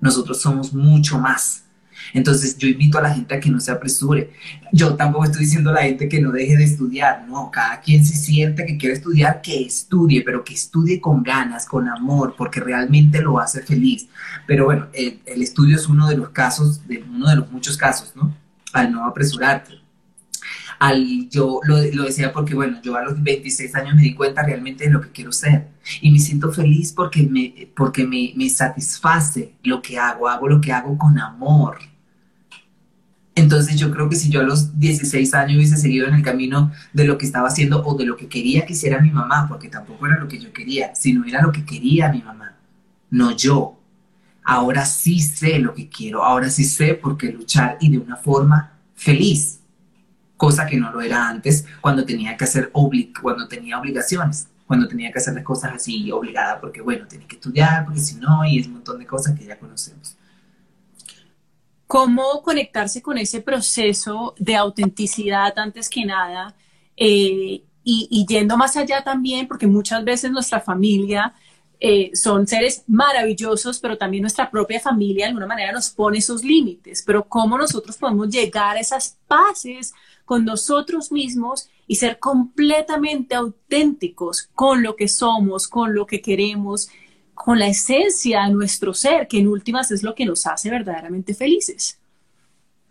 Speaker 2: Nosotros somos mucho más. Entonces yo invito a la gente a que no se apresure. Yo tampoco estoy diciendo a la gente que no deje de estudiar, no, cada quien se siente que quiere estudiar, que estudie, pero que estudie con ganas, con amor, porque realmente lo hace feliz. Pero bueno, el, el estudio es uno de los casos, de uno de los muchos casos, ¿no? Al no apresurarte al, yo lo, lo, decía porque, bueno, yo a los 26 años me di cuenta realmente de lo que quiero ser y me siento feliz porque me, porque me, me satisface lo que hago, hago lo que hago con amor. Entonces yo creo que si yo a los 16 años hubiese seguido en el camino de lo que estaba haciendo o de lo que quería que hiciera mi mamá, porque tampoco era lo que yo quería, sino era lo que quería mi mamá, no yo. Ahora sí sé lo que quiero, ahora sí sé por qué luchar y de una forma feliz cosa que no lo era antes cuando tenía que hacer cuando tenía obligaciones, cuando tenía que hacer las cosas así obligada, porque bueno, tenía que estudiar, porque si no, y es un montón de cosas que ya conocemos.
Speaker 1: ¿Cómo conectarse con ese proceso de autenticidad antes que nada? Eh, y, yendo más allá también, porque muchas veces nuestra familia eh, son seres maravillosos, pero también nuestra propia familia de alguna manera nos pone esos límites. Pero ¿cómo nosotros podemos llegar a esas paces con nosotros mismos y ser completamente auténticos con lo que somos, con lo que queremos, con la esencia de nuestro ser, que en últimas es lo que nos hace verdaderamente felices.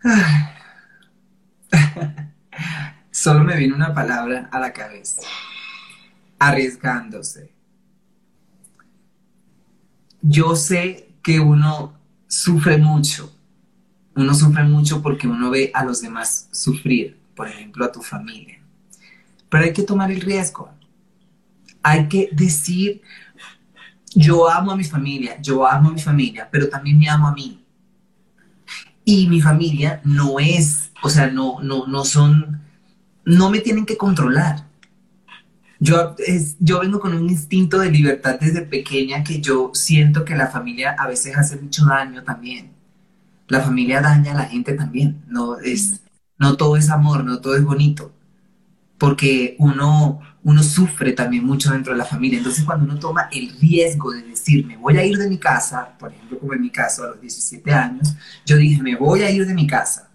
Speaker 1: [LAUGHS]
Speaker 2: Solo me viene una palabra a la cabeza. Arriesgándose. Yo sé que uno sufre mucho. Uno sufre mucho porque uno ve a los demás sufrir por ejemplo, a tu familia. Pero hay que tomar el riesgo. Hay que decir, yo amo a mi familia, yo amo a mi familia, pero también me amo a mí. Y mi familia no es, o sea, no, no, no son, no me tienen que controlar. Yo, es, yo vengo con un instinto de libertad desde pequeña que yo siento que la familia a veces hace mucho daño también. La familia daña a la gente también. No es, no todo es amor, no todo es bonito, porque uno, uno sufre también mucho dentro de la familia. Entonces cuando uno toma el riesgo de decir, me voy a ir de mi casa, por ejemplo, como en mi caso a los 17 años, yo dije, me voy a ir de mi casa.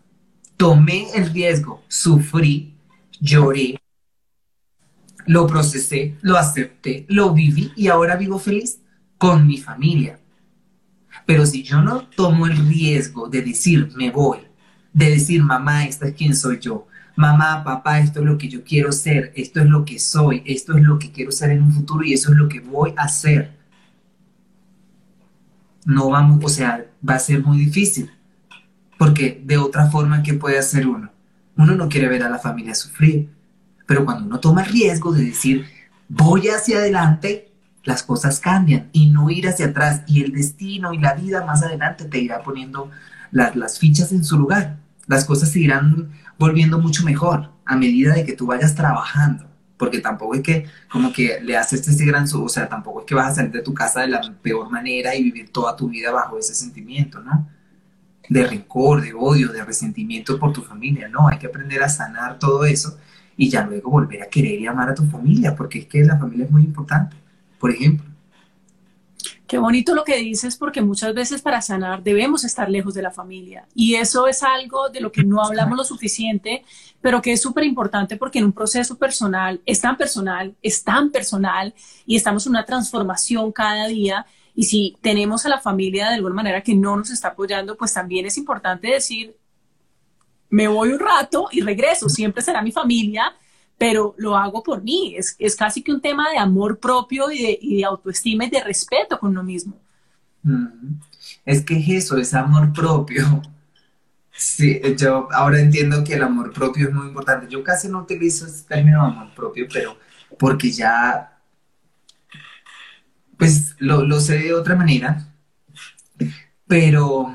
Speaker 2: Tomé el riesgo, sufrí, lloré, lo procesé, lo acepté, lo viví y ahora vivo feliz con mi familia. Pero si yo no tomo el riesgo de decir, me voy, de decir, mamá, esta es quien soy yo. Mamá, papá, esto es lo que yo quiero ser, esto es lo que soy, esto es lo que quiero ser en un futuro y eso es lo que voy a hacer. No vamos, o sea, va a ser muy difícil, porque de otra forma, ¿qué puede hacer uno? Uno no quiere ver a la familia sufrir, pero cuando uno toma el riesgo de decir, voy hacia adelante, las cosas cambian y no ir hacia atrás y el destino y la vida más adelante te irá poniendo las, fichas en su lugar. Las cosas se irán volviendo mucho mejor a medida de que tú vayas trabajando. Porque tampoco es que como que le haces ese gran, o sea, tampoco es que vas a salir de tu casa de la peor manera y vivir toda tu vida bajo ese sentimiento, ¿no? De rencor, de odio, de resentimiento por tu familia, no, hay que aprender a sanar todo eso y ya luego volver a querer y amar a tu familia, porque es que la familia es muy importante, por ejemplo.
Speaker 1: Qué bonito lo que dices, porque muchas veces para sanar debemos estar lejos de la familia. Y eso es algo de lo que no hablamos lo suficiente, pero que es súper importante porque en un proceso personal, es tan personal, es tan personal y estamos en una transformación cada día. Y si tenemos a la familia de alguna manera que no nos está apoyando, pues también es importante decir, me voy un rato y regreso, siempre será mi familia, pero lo hago por mí. Es, es casi que un tema de amor propio y de, y de, autoestima y de respeto con uno mismo.
Speaker 2: Es que es eso, es amor propio. Sí, yo ahora entiendo que el amor propio es muy importante. Yo casi no utilizo ese término amor propio, pero porque ya, pues lo, lo sé de otra manera. Pero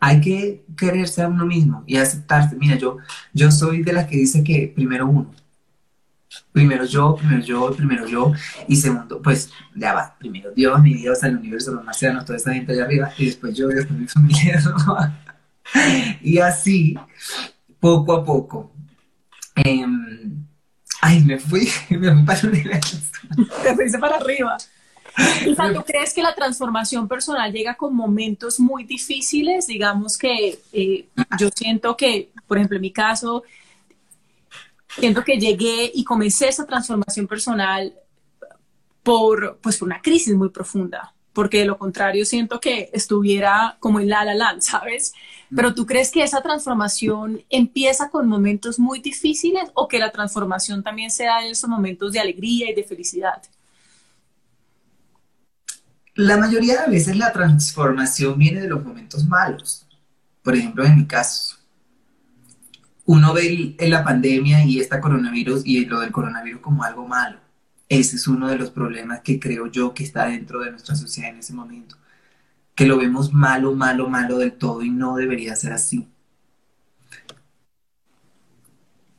Speaker 2: hay que quererse a uno mismo y aceptarse. Mira, yo, yo soy de las que dice que primero uno. Primero yo, primero yo, primero yo. Y segundo, pues ya va. Primero Dios, mi Dios, el universo, los marcianos, toda esta gente allá arriba. Y después yo, después mi [LAUGHS] familia. y así, poco a poco. Em, ay, me fui, [LAUGHS] me fui
Speaker 1: para Te fuiste para arriba. [LAUGHS] ¿tú crees que la transformación personal llega con momentos muy difíciles? Digamos que eh, yo siento que, por ejemplo, en mi caso, siento que llegué y comencé esa transformación personal por, pues, por una crisis muy profunda, porque de lo contrario siento que estuviera como en la la land, ¿sabes? Pero tú crees que esa transformación empieza con momentos muy difíciles o que la transformación también se da en esos momentos de alegría y de felicidad?
Speaker 2: La mayoría de veces la transformación viene de los momentos malos. Por ejemplo, en mi caso, uno ve en la pandemia y esta coronavirus y lo del coronavirus como algo malo. Ese es uno de los problemas que creo yo que está dentro de nuestra sociedad en ese momento. Que lo vemos malo, malo, malo del todo y no debería ser así.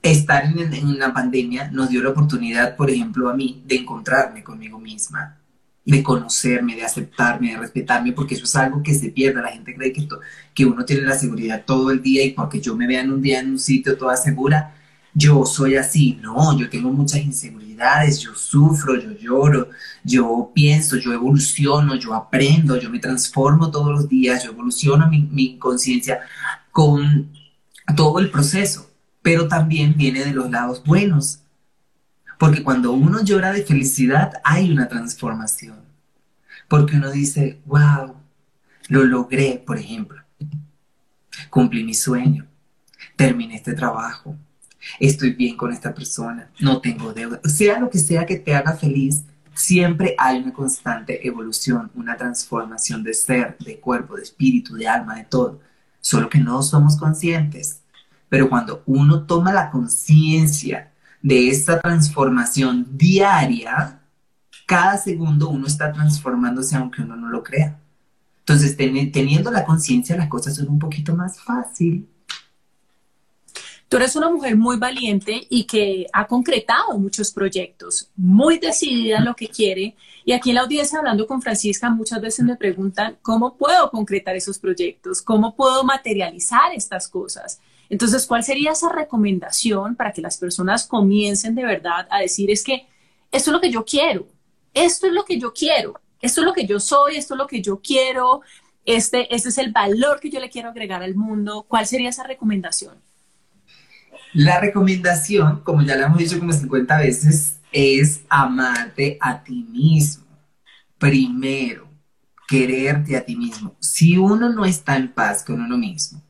Speaker 2: Estar en, en una pandemia nos dio la oportunidad, por ejemplo, a mí, de encontrarme conmigo misma, de conocerme, de aceptarme, de respetarme, porque eso es algo que se pierde. La gente cree que, que uno tiene la seguridad todo el día y porque yo me vea en un día en un sitio toda segura, yo soy así. No, yo tengo muchas inseguridades, yo sufro, yo lloro, yo pienso, yo evoluciono, yo aprendo, yo me transformo todos los días, yo evoluciono mi, mi conciencia con todo el proceso, pero también viene de los lados buenos porque cuando uno llora de felicidad hay una transformación. Porque uno dice, wow, lo logré, por ejemplo. Cumplí mi sueño. Terminé este trabajo. Estoy bien con esta persona. No tengo deuda. Sea lo que sea que te haga feliz, siempre hay una constante evolución, una transformación de ser, de cuerpo, de espíritu, de alma, de todo. Solo que no somos conscientes. Pero cuando uno toma la conciencia de esta transformación diaria, cada segundo uno está transformándose aunque uno no lo crea. Entonces, teniendo la conciencia, las cosas son un poquito más fácil.
Speaker 1: Tú eres una mujer muy valiente y que ha concretado muchos proyectos, muy decidida en lo que quiere. Y aquí en la audiencia, hablando con Francisca, muchas veces me preguntan, ¿cómo puedo concretar esos proyectos? ¿Cómo puedo materializar estas cosas? Entonces, ¿cuál sería esa recomendación para que las personas comiencen de verdad a decir es que esto es lo que yo quiero, esto es lo que yo quiero, esto es lo que yo soy, esto es lo que yo quiero, este, este es el valor que yo le quiero agregar al mundo? ¿Cuál sería esa recomendación?
Speaker 2: La recomendación, como ya lo hemos dicho como 50 veces, es amarte a ti mismo. Primero, quererte a ti mismo. Si uno no está en paz con uno mismo,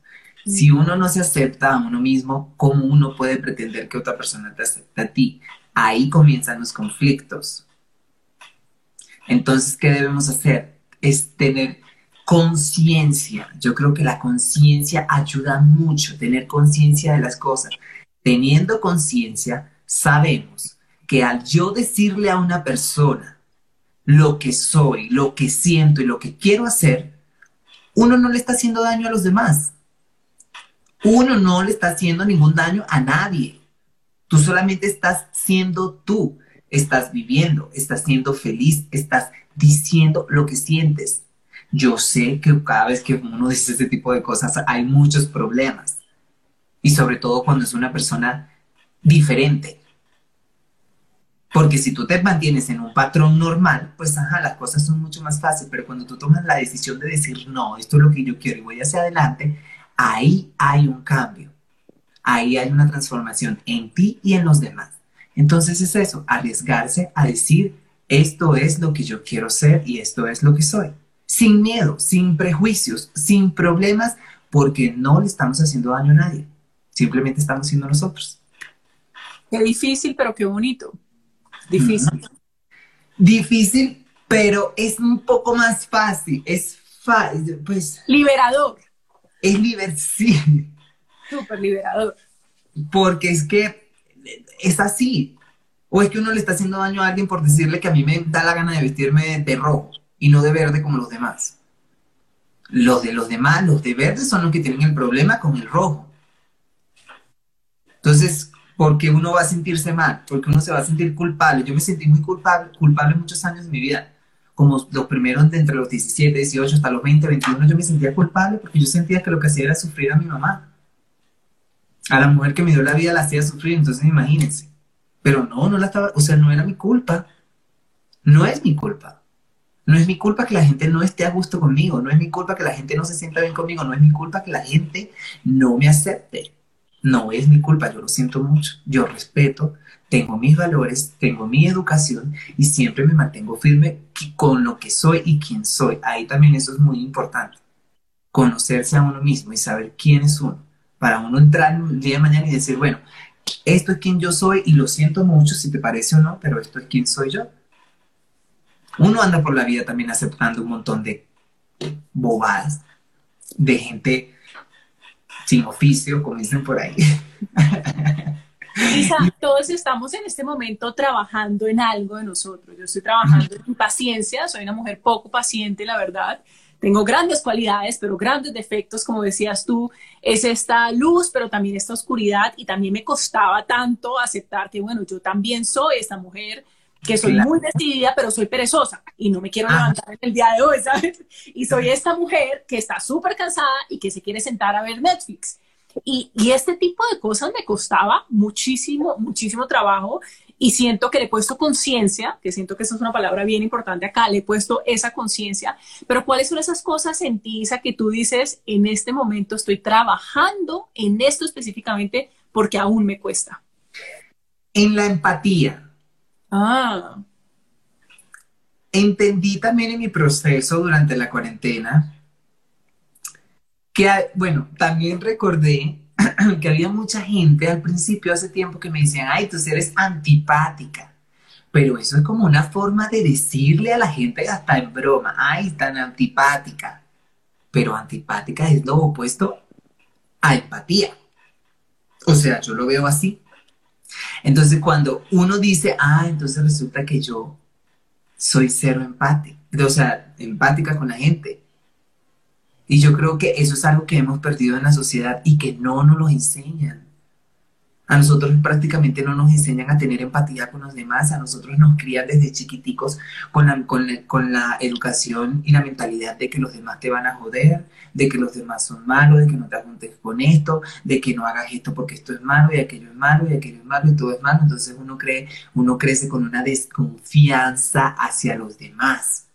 Speaker 2: si uno no se acepta a uno mismo, ¿cómo uno puede pretender que otra persona te acepte a ti? Ahí comienzan los conflictos. Entonces, ¿qué debemos hacer? Es tener conciencia. Yo creo que la conciencia ayuda mucho, tener conciencia de las cosas. Teniendo conciencia, sabemos que al yo decirle a una persona lo que soy, lo que siento y lo que quiero hacer, uno no le está haciendo daño a los demás uno no le está haciendo ningún daño a nadie. Tú solamente estás siendo tú, estás viviendo, estás siendo feliz, estás diciendo lo que sientes. Yo sé que cada vez que uno dice ese tipo de cosas hay muchos problemas. Y sobre todo cuando es una persona diferente. Porque si tú te mantienes en un patrón normal, pues ajá, las cosas son mucho más fáciles. Pero cuando tú tomas la decisión de decir, no, esto es lo que yo quiero y voy hacia adelante, ahí hay un cambio, ahí hay una transformación en ti y en los demás. Entonces es eso, arriesgarse a decir, esto es lo que yo quiero ser y esto es lo que soy. Sin miedo, sin prejuicios, sin problemas, porque no le estamos haciendo daño a nadie. Simplemente estamos siendo nosotros.
Speaker 1: Qué difícil, pero qué bonito. Difícil.
Speaker 2: Difícil, pero es un poco más fácil. Es fácil, pues.
Speaker 1: Liberador
Speaker 2: es liberador.
Speaker 1: Súper liberador.
Speaker 2: Porque es que es así. O es que uno le está haciendo daño a alguien por decirle que a mí me da la gana de vestirme de rojo y no de verde como los demás. Los de los demás, los de verde son los que tienen el problema con el rojo. Entonces, ¿por qué uno va a sentirse mal? Porque uno se va a sentir culpable. Yo me sentí muy culpable, culpable muchos años de mi vida como los primeros de entre los 17, 18 hasta los 20, 21, yo me sentía culpable porque yo sentía que lo que hacía era sufrir a mi mamá. A la mujer que me dio la vida la hacía sufrir, entonces imagínense. Pero no, no la estaba, o sea, no era mi culpa. No es mi culpa. No es mi culpa que la gente no esté a gusto conmigo, no es mi culpa que la gente no se sienta bien conmigo, no es mi culpa que la gente no me acepte. No es mi culpa, yo lo siento mucho, yo respeto, tengo mis valores, tengo mi educación y siempre me mantengo firme con lo que soy y quién soy. Ahí también eso es muy importante, conocerse a uno mismo y saber quién es uno, para uno entrar el día de mañana y decir, bueno, esto es quien yo soy y lo siento mucho si te parece o no, pero esto es quién soy yo uno anda por la vida también aceptando un montón de bobadas, de gente sin oficio, como dicen por ahí. [LAUGHS]
Speaker 1: Lisa, todos estamos en este momento trabajando en algo de nosotros. Yo estoy trabajando en paciencia, soy una mujer poco paciente, la verdad. Tengo grandes cualidades, pero grandes defectos, como decías tú, es esta luz, pero también esta oscuridad. Y también me costaba tanto aceptar que, bueno, yo también soy esta mujer que soy muy decidida, pero soy perezosa y no me quiero levantar en el día de hoy, ¿sabes? Y soy esta mujer que está súper cansada y que se quiere sentar a ver Netflix. Y, y, este tipo de cosas me costaba muchísimo, muchísimo trabajo y siento que le he puesto conciencia, que siento que esa es una palabra bien importante acá, le he puesto esa conciencia, pero ¿cuáles son esas cosas en ti, Isa, que tú dices, en este momento estoy trabajando en esto específicamente porque aún me cuesta?
Speaker 2: En la empatía
Speaker 1: Ah.
Speaker 2: Entendí también en mi proceso durante la cuarentena bueno, también recordé [CLEARS THROAT] que había mucha gente al principio, hace tiempo, que me decían, ay, tú eres antipática. Pero eso es como una forma de decirle a la gente hasta en broma, ay, tan antipática. Pero antipática es lo opuesto a empatía. O sea, yo lo veo así. Entonces, cuando uno dice, ah, entonces resulta que yo soy cero empática, o sea, empática con la gente. Y yo creo que eso es algo que hemos perdido en la sociedad y que no nos lo enseñan. A nosotros prácticamente no nos enseñan a tener empatía con los demás, a nosotros nos crían desde chiquiticos con la, con, la, educación y la mentalidad de que los demás te van a joder, de que los demás son malos, de que no te juntes con esto, de que no hagas esto porque esto es malo y aquello es malo y aquello es malo y todo es malo. Entonces uno, cree, uno crece con una desconfianza hacia los demás.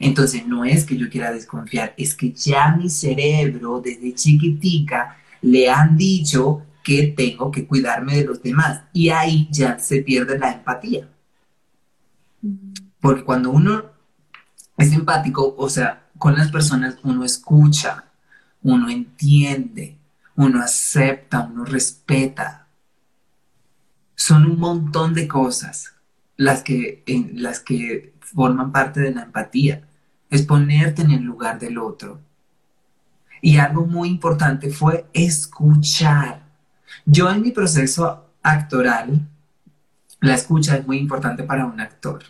Speaker 2: Entonces no es que yo quiera desconfiar, es que ya mi cerebro desde chiquitica le han dicho que tengo que cuidarme de los demás. Y ahí ya se pierde la empatía. Porque cuando uno es empático, o sea, con las personas uno escucha, uno entiende, uno acepta, uno respeta. Son un montón de cosas las que, las que forman parte de la empatía. Es ponerte en el lugar del otro. Y algo muy importante fue escuchar yo en mi proceso actoral, la escucha es muy importante para un actor,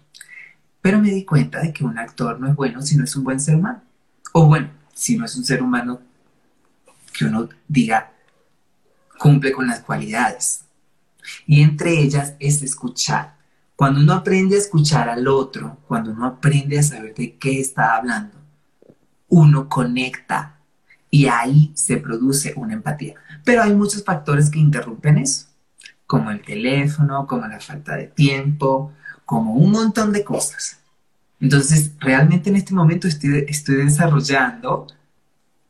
Speaker 2: pero me di cuenta de que un actor no es bueno si no es un buen ser humano. O bueno, si no es un ser humano que uno diga cumple con las cualidades. Y entre ellas es escuchar. Cuando uno aprende a escuchar al otro, cuando uno aprende a saber de qué está hablando, uno conecta y ahí se produce una empatía. Pero hay muchos factores que interrumpen eso, como el teléfono, como la falta de tiempo, como un montón de cosas. Entonces, realmente en este momento estoy, estoy desarrollando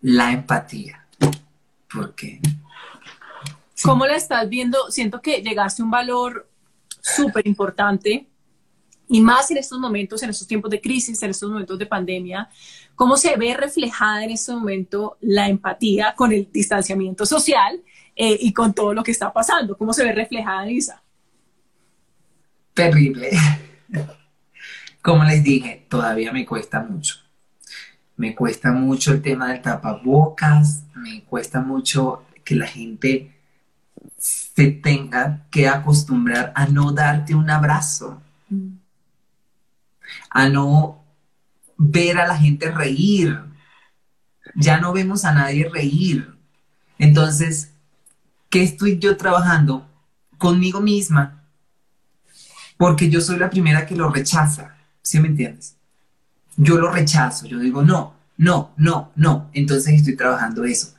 Speaker 2: la empatía. ¿Por qué?
Speaker 1: ¿Cómo la estás viendo? Siento que llegaste a un valor súper importante y más en estos momentos, en estos tiempos de crisis, en estos momentos de pandemia, ¿cómo se ve reflejada en este momento la empatía con el distanciamiento social eh, y con todo lo que está pasando? ¿Cómo se ve reflejada, Isa?
Speaker 2: Terrible. Como les dije, todavía me cuesta mucho. Me cuesta mucho el tema del tapabocas, me cuesta mucho que la gente se tenga que acostumbrar a no darte un abrazo. Mm a no ver a la gente reír. Ya no vemos a nadie reír. Entonces, ¿qué estoy yo trabajando? Conmigo misma. Porque yo soy la primera que lo rechaza. ¿Sí me entiendes? Yo lo rechazo. Yo digo, no, no, no, no. Entonces estoy trabajando eso.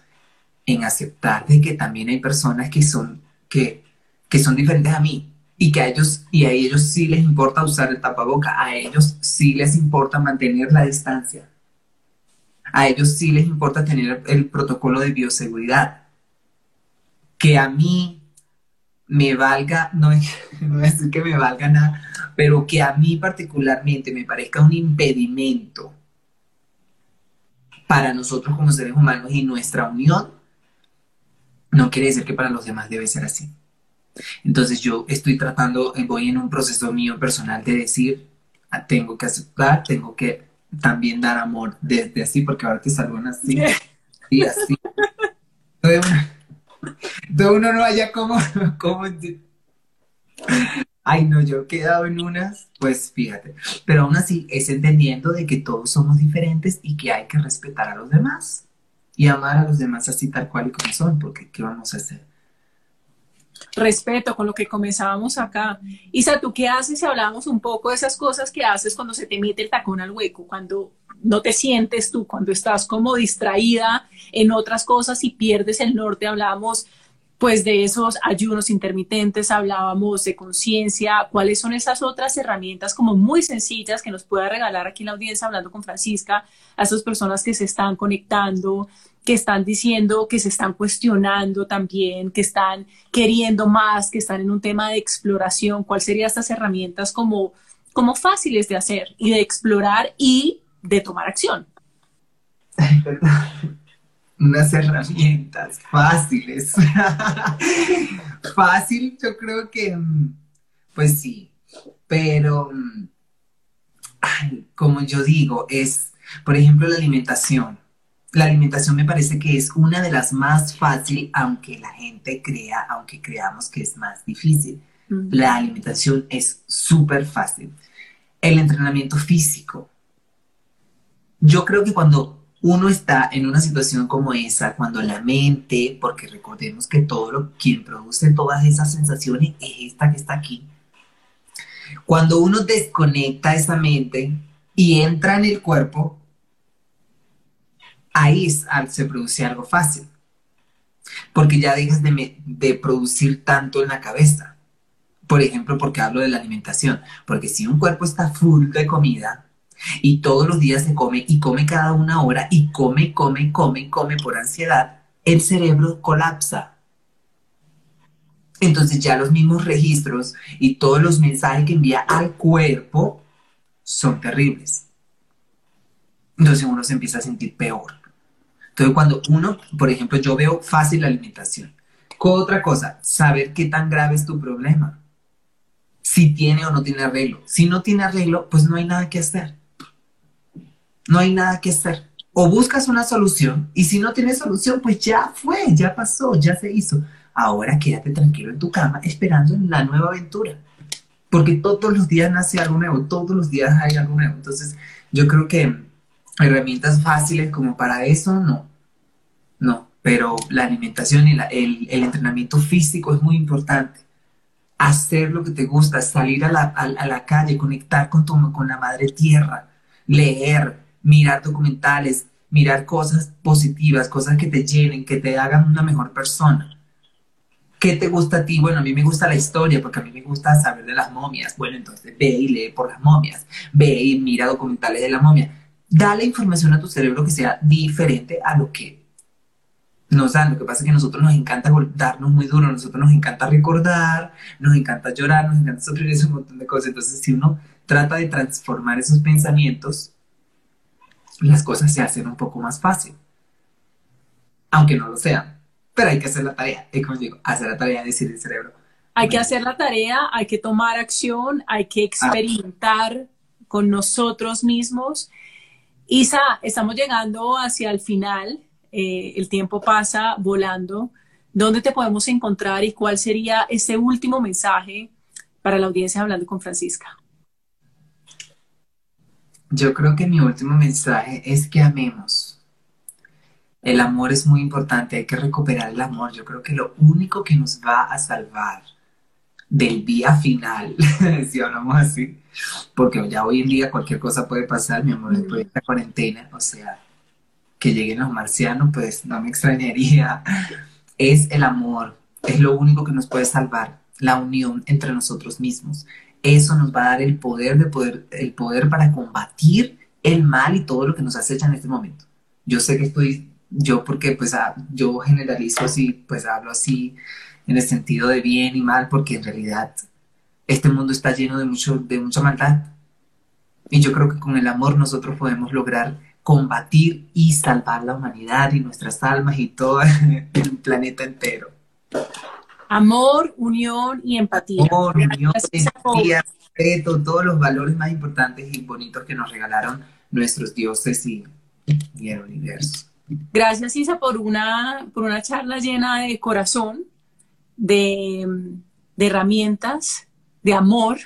Speaker 2: En aceptar de que también hay personas que son, que, que son diferentes a mí y que a ellos, y a ellos sí les importa usar el tapaboca, a ellos sí les importa mantener la distancia, a ellos sí les importa tener el protocolo de bioseguridad. Que a mí me valga, no, [LAUGHS] no que me valga nada, pero que a mí particularmente me parezca un impedimento para nosotros como seres humanos y nuestra unión, no quiere decir que para los demás debe ser así. Entonces yo estoy tratando, voy en un proceso mío personal de decir, ah, tengo que aceptar, tengo que también dar amor desde así, porque ahora te saludan así y así. Todo uno no haya como, como... Ay, no, yo he quedado en unas, pues fíjate. Pero aún así es entendiendo de que todos somos diferentes y que hay que respetar a los demás y amar a los demás así tal cual y como son, porque ¿qué vamos a hacer?
Speaker 1: respeto con lo que comenzábamos acá. Isa, ¿tú qué haces si hablamos un poco de esas cosas que haces cuando se te mete el tacón al hueco, cuando no te sientes tú, cuando estás como distraída en otras cosas y pierdes el norte? Hablábamos pues de esos ayunos intermitentes, hablábamos de conciencia, cuáles son esas otras herramientas como muy sencillas que nos pueda regalar aquí en la audiencia hablando con Francisca a esas personas que se están conectando, que están diciendo, que se están cuestionando también, que están queriendo más, que están en un tema de exploración, ¿cuáles serían estas herramientas como, como fáciles de hacer y de explorar y de tomar acción? [LAUGHS]
Speaker 2: Unas herramientas fáciles. [LAUGHS] Fácil, yo creo que, pues sí, pero, como yo digo, es, por ejemplo, la alimentación la alimentación me parece que es una de las más fáciles, aunque la gente crea, aunque creamos que es más difícil. La alimentación es súper fácil. El entrenamiento físico. Yo creo que cuando uno está en una situación como esa, cuando la mente, porque recordemos que todo lo quien produce todas esas sensaciones es esta que está aquí. Cuando uno desconecta esa mente y entra en el cuerpo, ahí se produce algo fácil, porque ya dejas de, producir tanto en la cabeza. Por ejemplo, porque hablo de la alimentación, porque si un cuerpo está full de comida y todos los días se come y come cada una hora y come, come, come, come por ansiedad, el cerebro colapsa. Entonces ya los mismos registros y todos los mensajes que envía al cuerpo son terribles. Entonces uno se empieza a sentir peor. Entonces, cuando uno, por ejemplo, yo veo fácil la alimentación. Otra cosa, saber qué tan grave es tu problema. Si tiene o no tiene arreglo. Si no tiene arreglo, pues no hay nada que hacer. No hay nada que hacer. O buscas una solución y si no tienes solución, pues ya fue, ya pasó, ya se hizo. Ahora quédate tranquilo en tu cama esperando la nueva aventura. Porque todos los días nace algo nuevo, todos los días hay algo nuevo. Entonces, yo creo que herramientas fáciles como para eso, no. No, pero la alimentación y el, entrenamiento físico es muy importante. Hacer lo que te gusta, salir a la, calle, conectar con, tu, con la madre tierra, leer, mirar documentales, mirar cosas positivas, cosas que te llenen, que te hagan una mejor persona. ¿Qué te gusta a ti? Bueno, a mí me gusta la historia porque a mí me gusta saber de las momias. Bueno, entonces ve y lee por las momias, ve y mira documentales de la momia dale información a tu cerebro que sea diferente a lo que nos dan. Lo que pasa es que a nosotros nos encanta darnos muy duro, a nosotros nos encanta recordar, nos encanta llorar, nos encanta sufrir ese montón de cosas. Entonces, si uno trata de transformar esos pensamientos, las cosas se hacen un poco más fácil. Aunque no lo sean. Pero hay que hacer la tarea. Y como digo, hacer la tarea, decir el cerebro.
Speaker 1: Hay que hacer la tarea, hay que tomar acción, hay que experimentar con nosotros mismos Isa, estamos llegando hacia el final, eh, el tiempo pasa volando. ¿Dónde te podemos encontrar y cuál sería ese último mensaje para la audiencia hablando con Francisca?
Speaker 2: Yo creo que mi último mensaje es que amemos. El amor es muy importante, hay que recuperar el amor. Yo creo que lo único que nos va a salvar del día final, [LAUGHS] si hablamos así, porque ya hoy en día cualquier cosa puede pasar, mi amor, después de esta cuarentena, o sea, que lleguen los marcianos, pues no me extrañaría. Es el amor, es lo único que nos puede salvar. la unión entre nosotros mismos. Eso nos va a dar el poder de poder, el poder para combatir el mal y todo lo que nos acecha en este momento. Yo sé que estoy, yo porque pues ah, yo generalizo así, pues hablo así en el sentido de bien y mal, porque en realidad este mundo está lleno de, mucho, de mucha maldad. Y yo creo que con el amor nosotros podemos lograr combatir y salvar la humanidad y nuestras almas y todo [LAUGHS] el planeta entero.
Speaker 1: Amor, unión y empatía.
Speaker 2: Amor, unión, empatía, respeto, todos los valores más importantes y bonitos que nos regalaron nuestros dioses y, el universo.
Speaker 1: Gracias, Isa, por una, por una charla llena de corazón, de, de herramientas, de amor.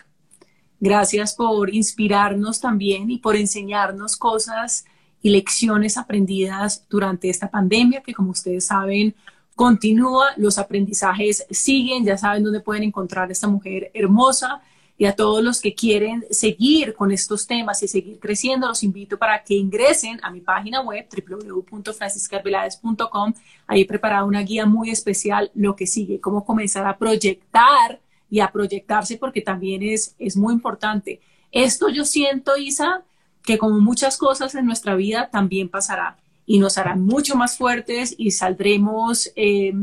Speaker 1: Gracias por inspirarnos también y por enseñarnos cosas y lecciones aprendidas durante esta pandemia que, como ustedes saben, continúa, los aprendizajes siguen, ya saben dónde pueden encontrar a esta mujer hermosa y a todos los que quieren seguir con estos temas y seguir creciendo, los invito para que ingresen a mi página web www.franciscarvelades.com. Ahí he preparado una guía muy especial, lo que sigue, cómo comenzar a proyectar y a proyectarse porque también es, es muy importante. Esto yo siento, Isa, que como muchas cosas en nuestra vida también pasará y nos hará mucho más fuertes y saldremos eh,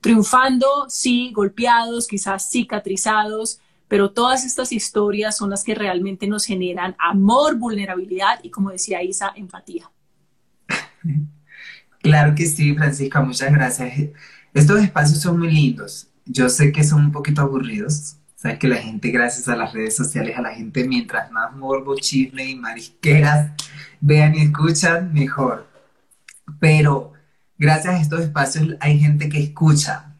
Speaker 1: triunfando, sí, golpeados, quizás cicatrizados, pero todas estas historias son las que realmente nos generan amor, vulnerabilidad y, como decía Isa, empatía. [LAUGHS]
Speaker 2: Claro que sí, Francisca, muchas gracias. Estos espacios son muy lindos. Yo sé que son un poquito aburridos. Sabes que la gente, gracias a las redes sociales, a la gente, mientras más morbo, chisme y marisqueras vean y escuchan, mejor. Pero gracias a estos espacios hay gente que escucha.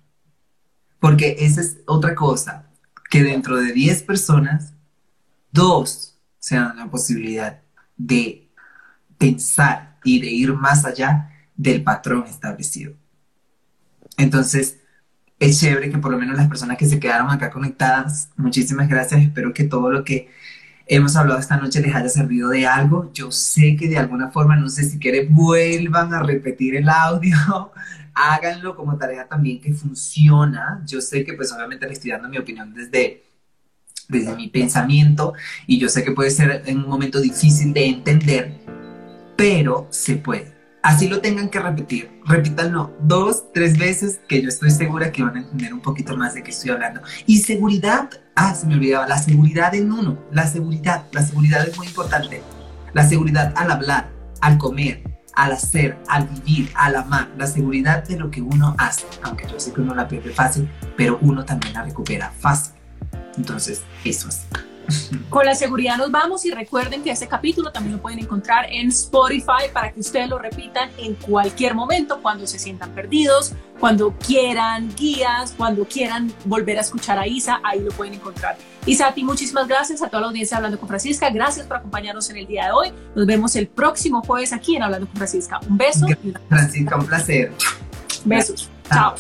Speaker 2: Porque esa es otra cosa, que dentro de 10 personas, dos se dan la posibilidad de pensar y de ir más allá del patrón establecido. Entonces, es chévere que por lo menos las personas que se quedaron acá conectadas, muchísimas gracias. Espero que todo lo que hemos hablado esta noche les haya servido de algo. Yo sé que de alguna forma, no sé si quieren, vuelvan a repetir el audio, [LAUGHS] háganlo como tarea también que funciona. Yo sé que pues obviamente le estoy dando mi opinión desde, desde mi pensamiento y yo sé que puede ser en un momento difícil de entender, pero se puede. Así lo tengan que repetir, repítanlo dos, tres veces, que yo estoy segura que van a entender un poquito más de qué estoy hablando. Y seguridad, ah, se me olvidaba, la seguridad en uno, la seguridad, la seguridad es muy importante. La seguridad al hablar, al comer, al hacer, al vivir, al amar, la seguridad de lo que uno hace, aunque yo sé que uno la pierde fácil, pero uno también la recupera fácil. Entonces, eso es.
Speaker 1: Con la seguridad nos vamos y recuerden que este capítulo también lo pueden encontrar en Spotify para que ustedes lo repitan en cualquier momento, cuando se sientan perdidos, cuando quieran guías, cuando quieran volver a escuchar a Isa, ahí lo pueden encontrar. Isa, a ti muchísimas gracias, a toda la audiencia Hablando con Francisca, gracias por acompañarnos en el día de hoy. Nos vemos el próximo jueves aquí en Hablando con Francisca. Un beso.
Speaker 2: Francisca, un placer.
Speaker 1: Besos. Chao.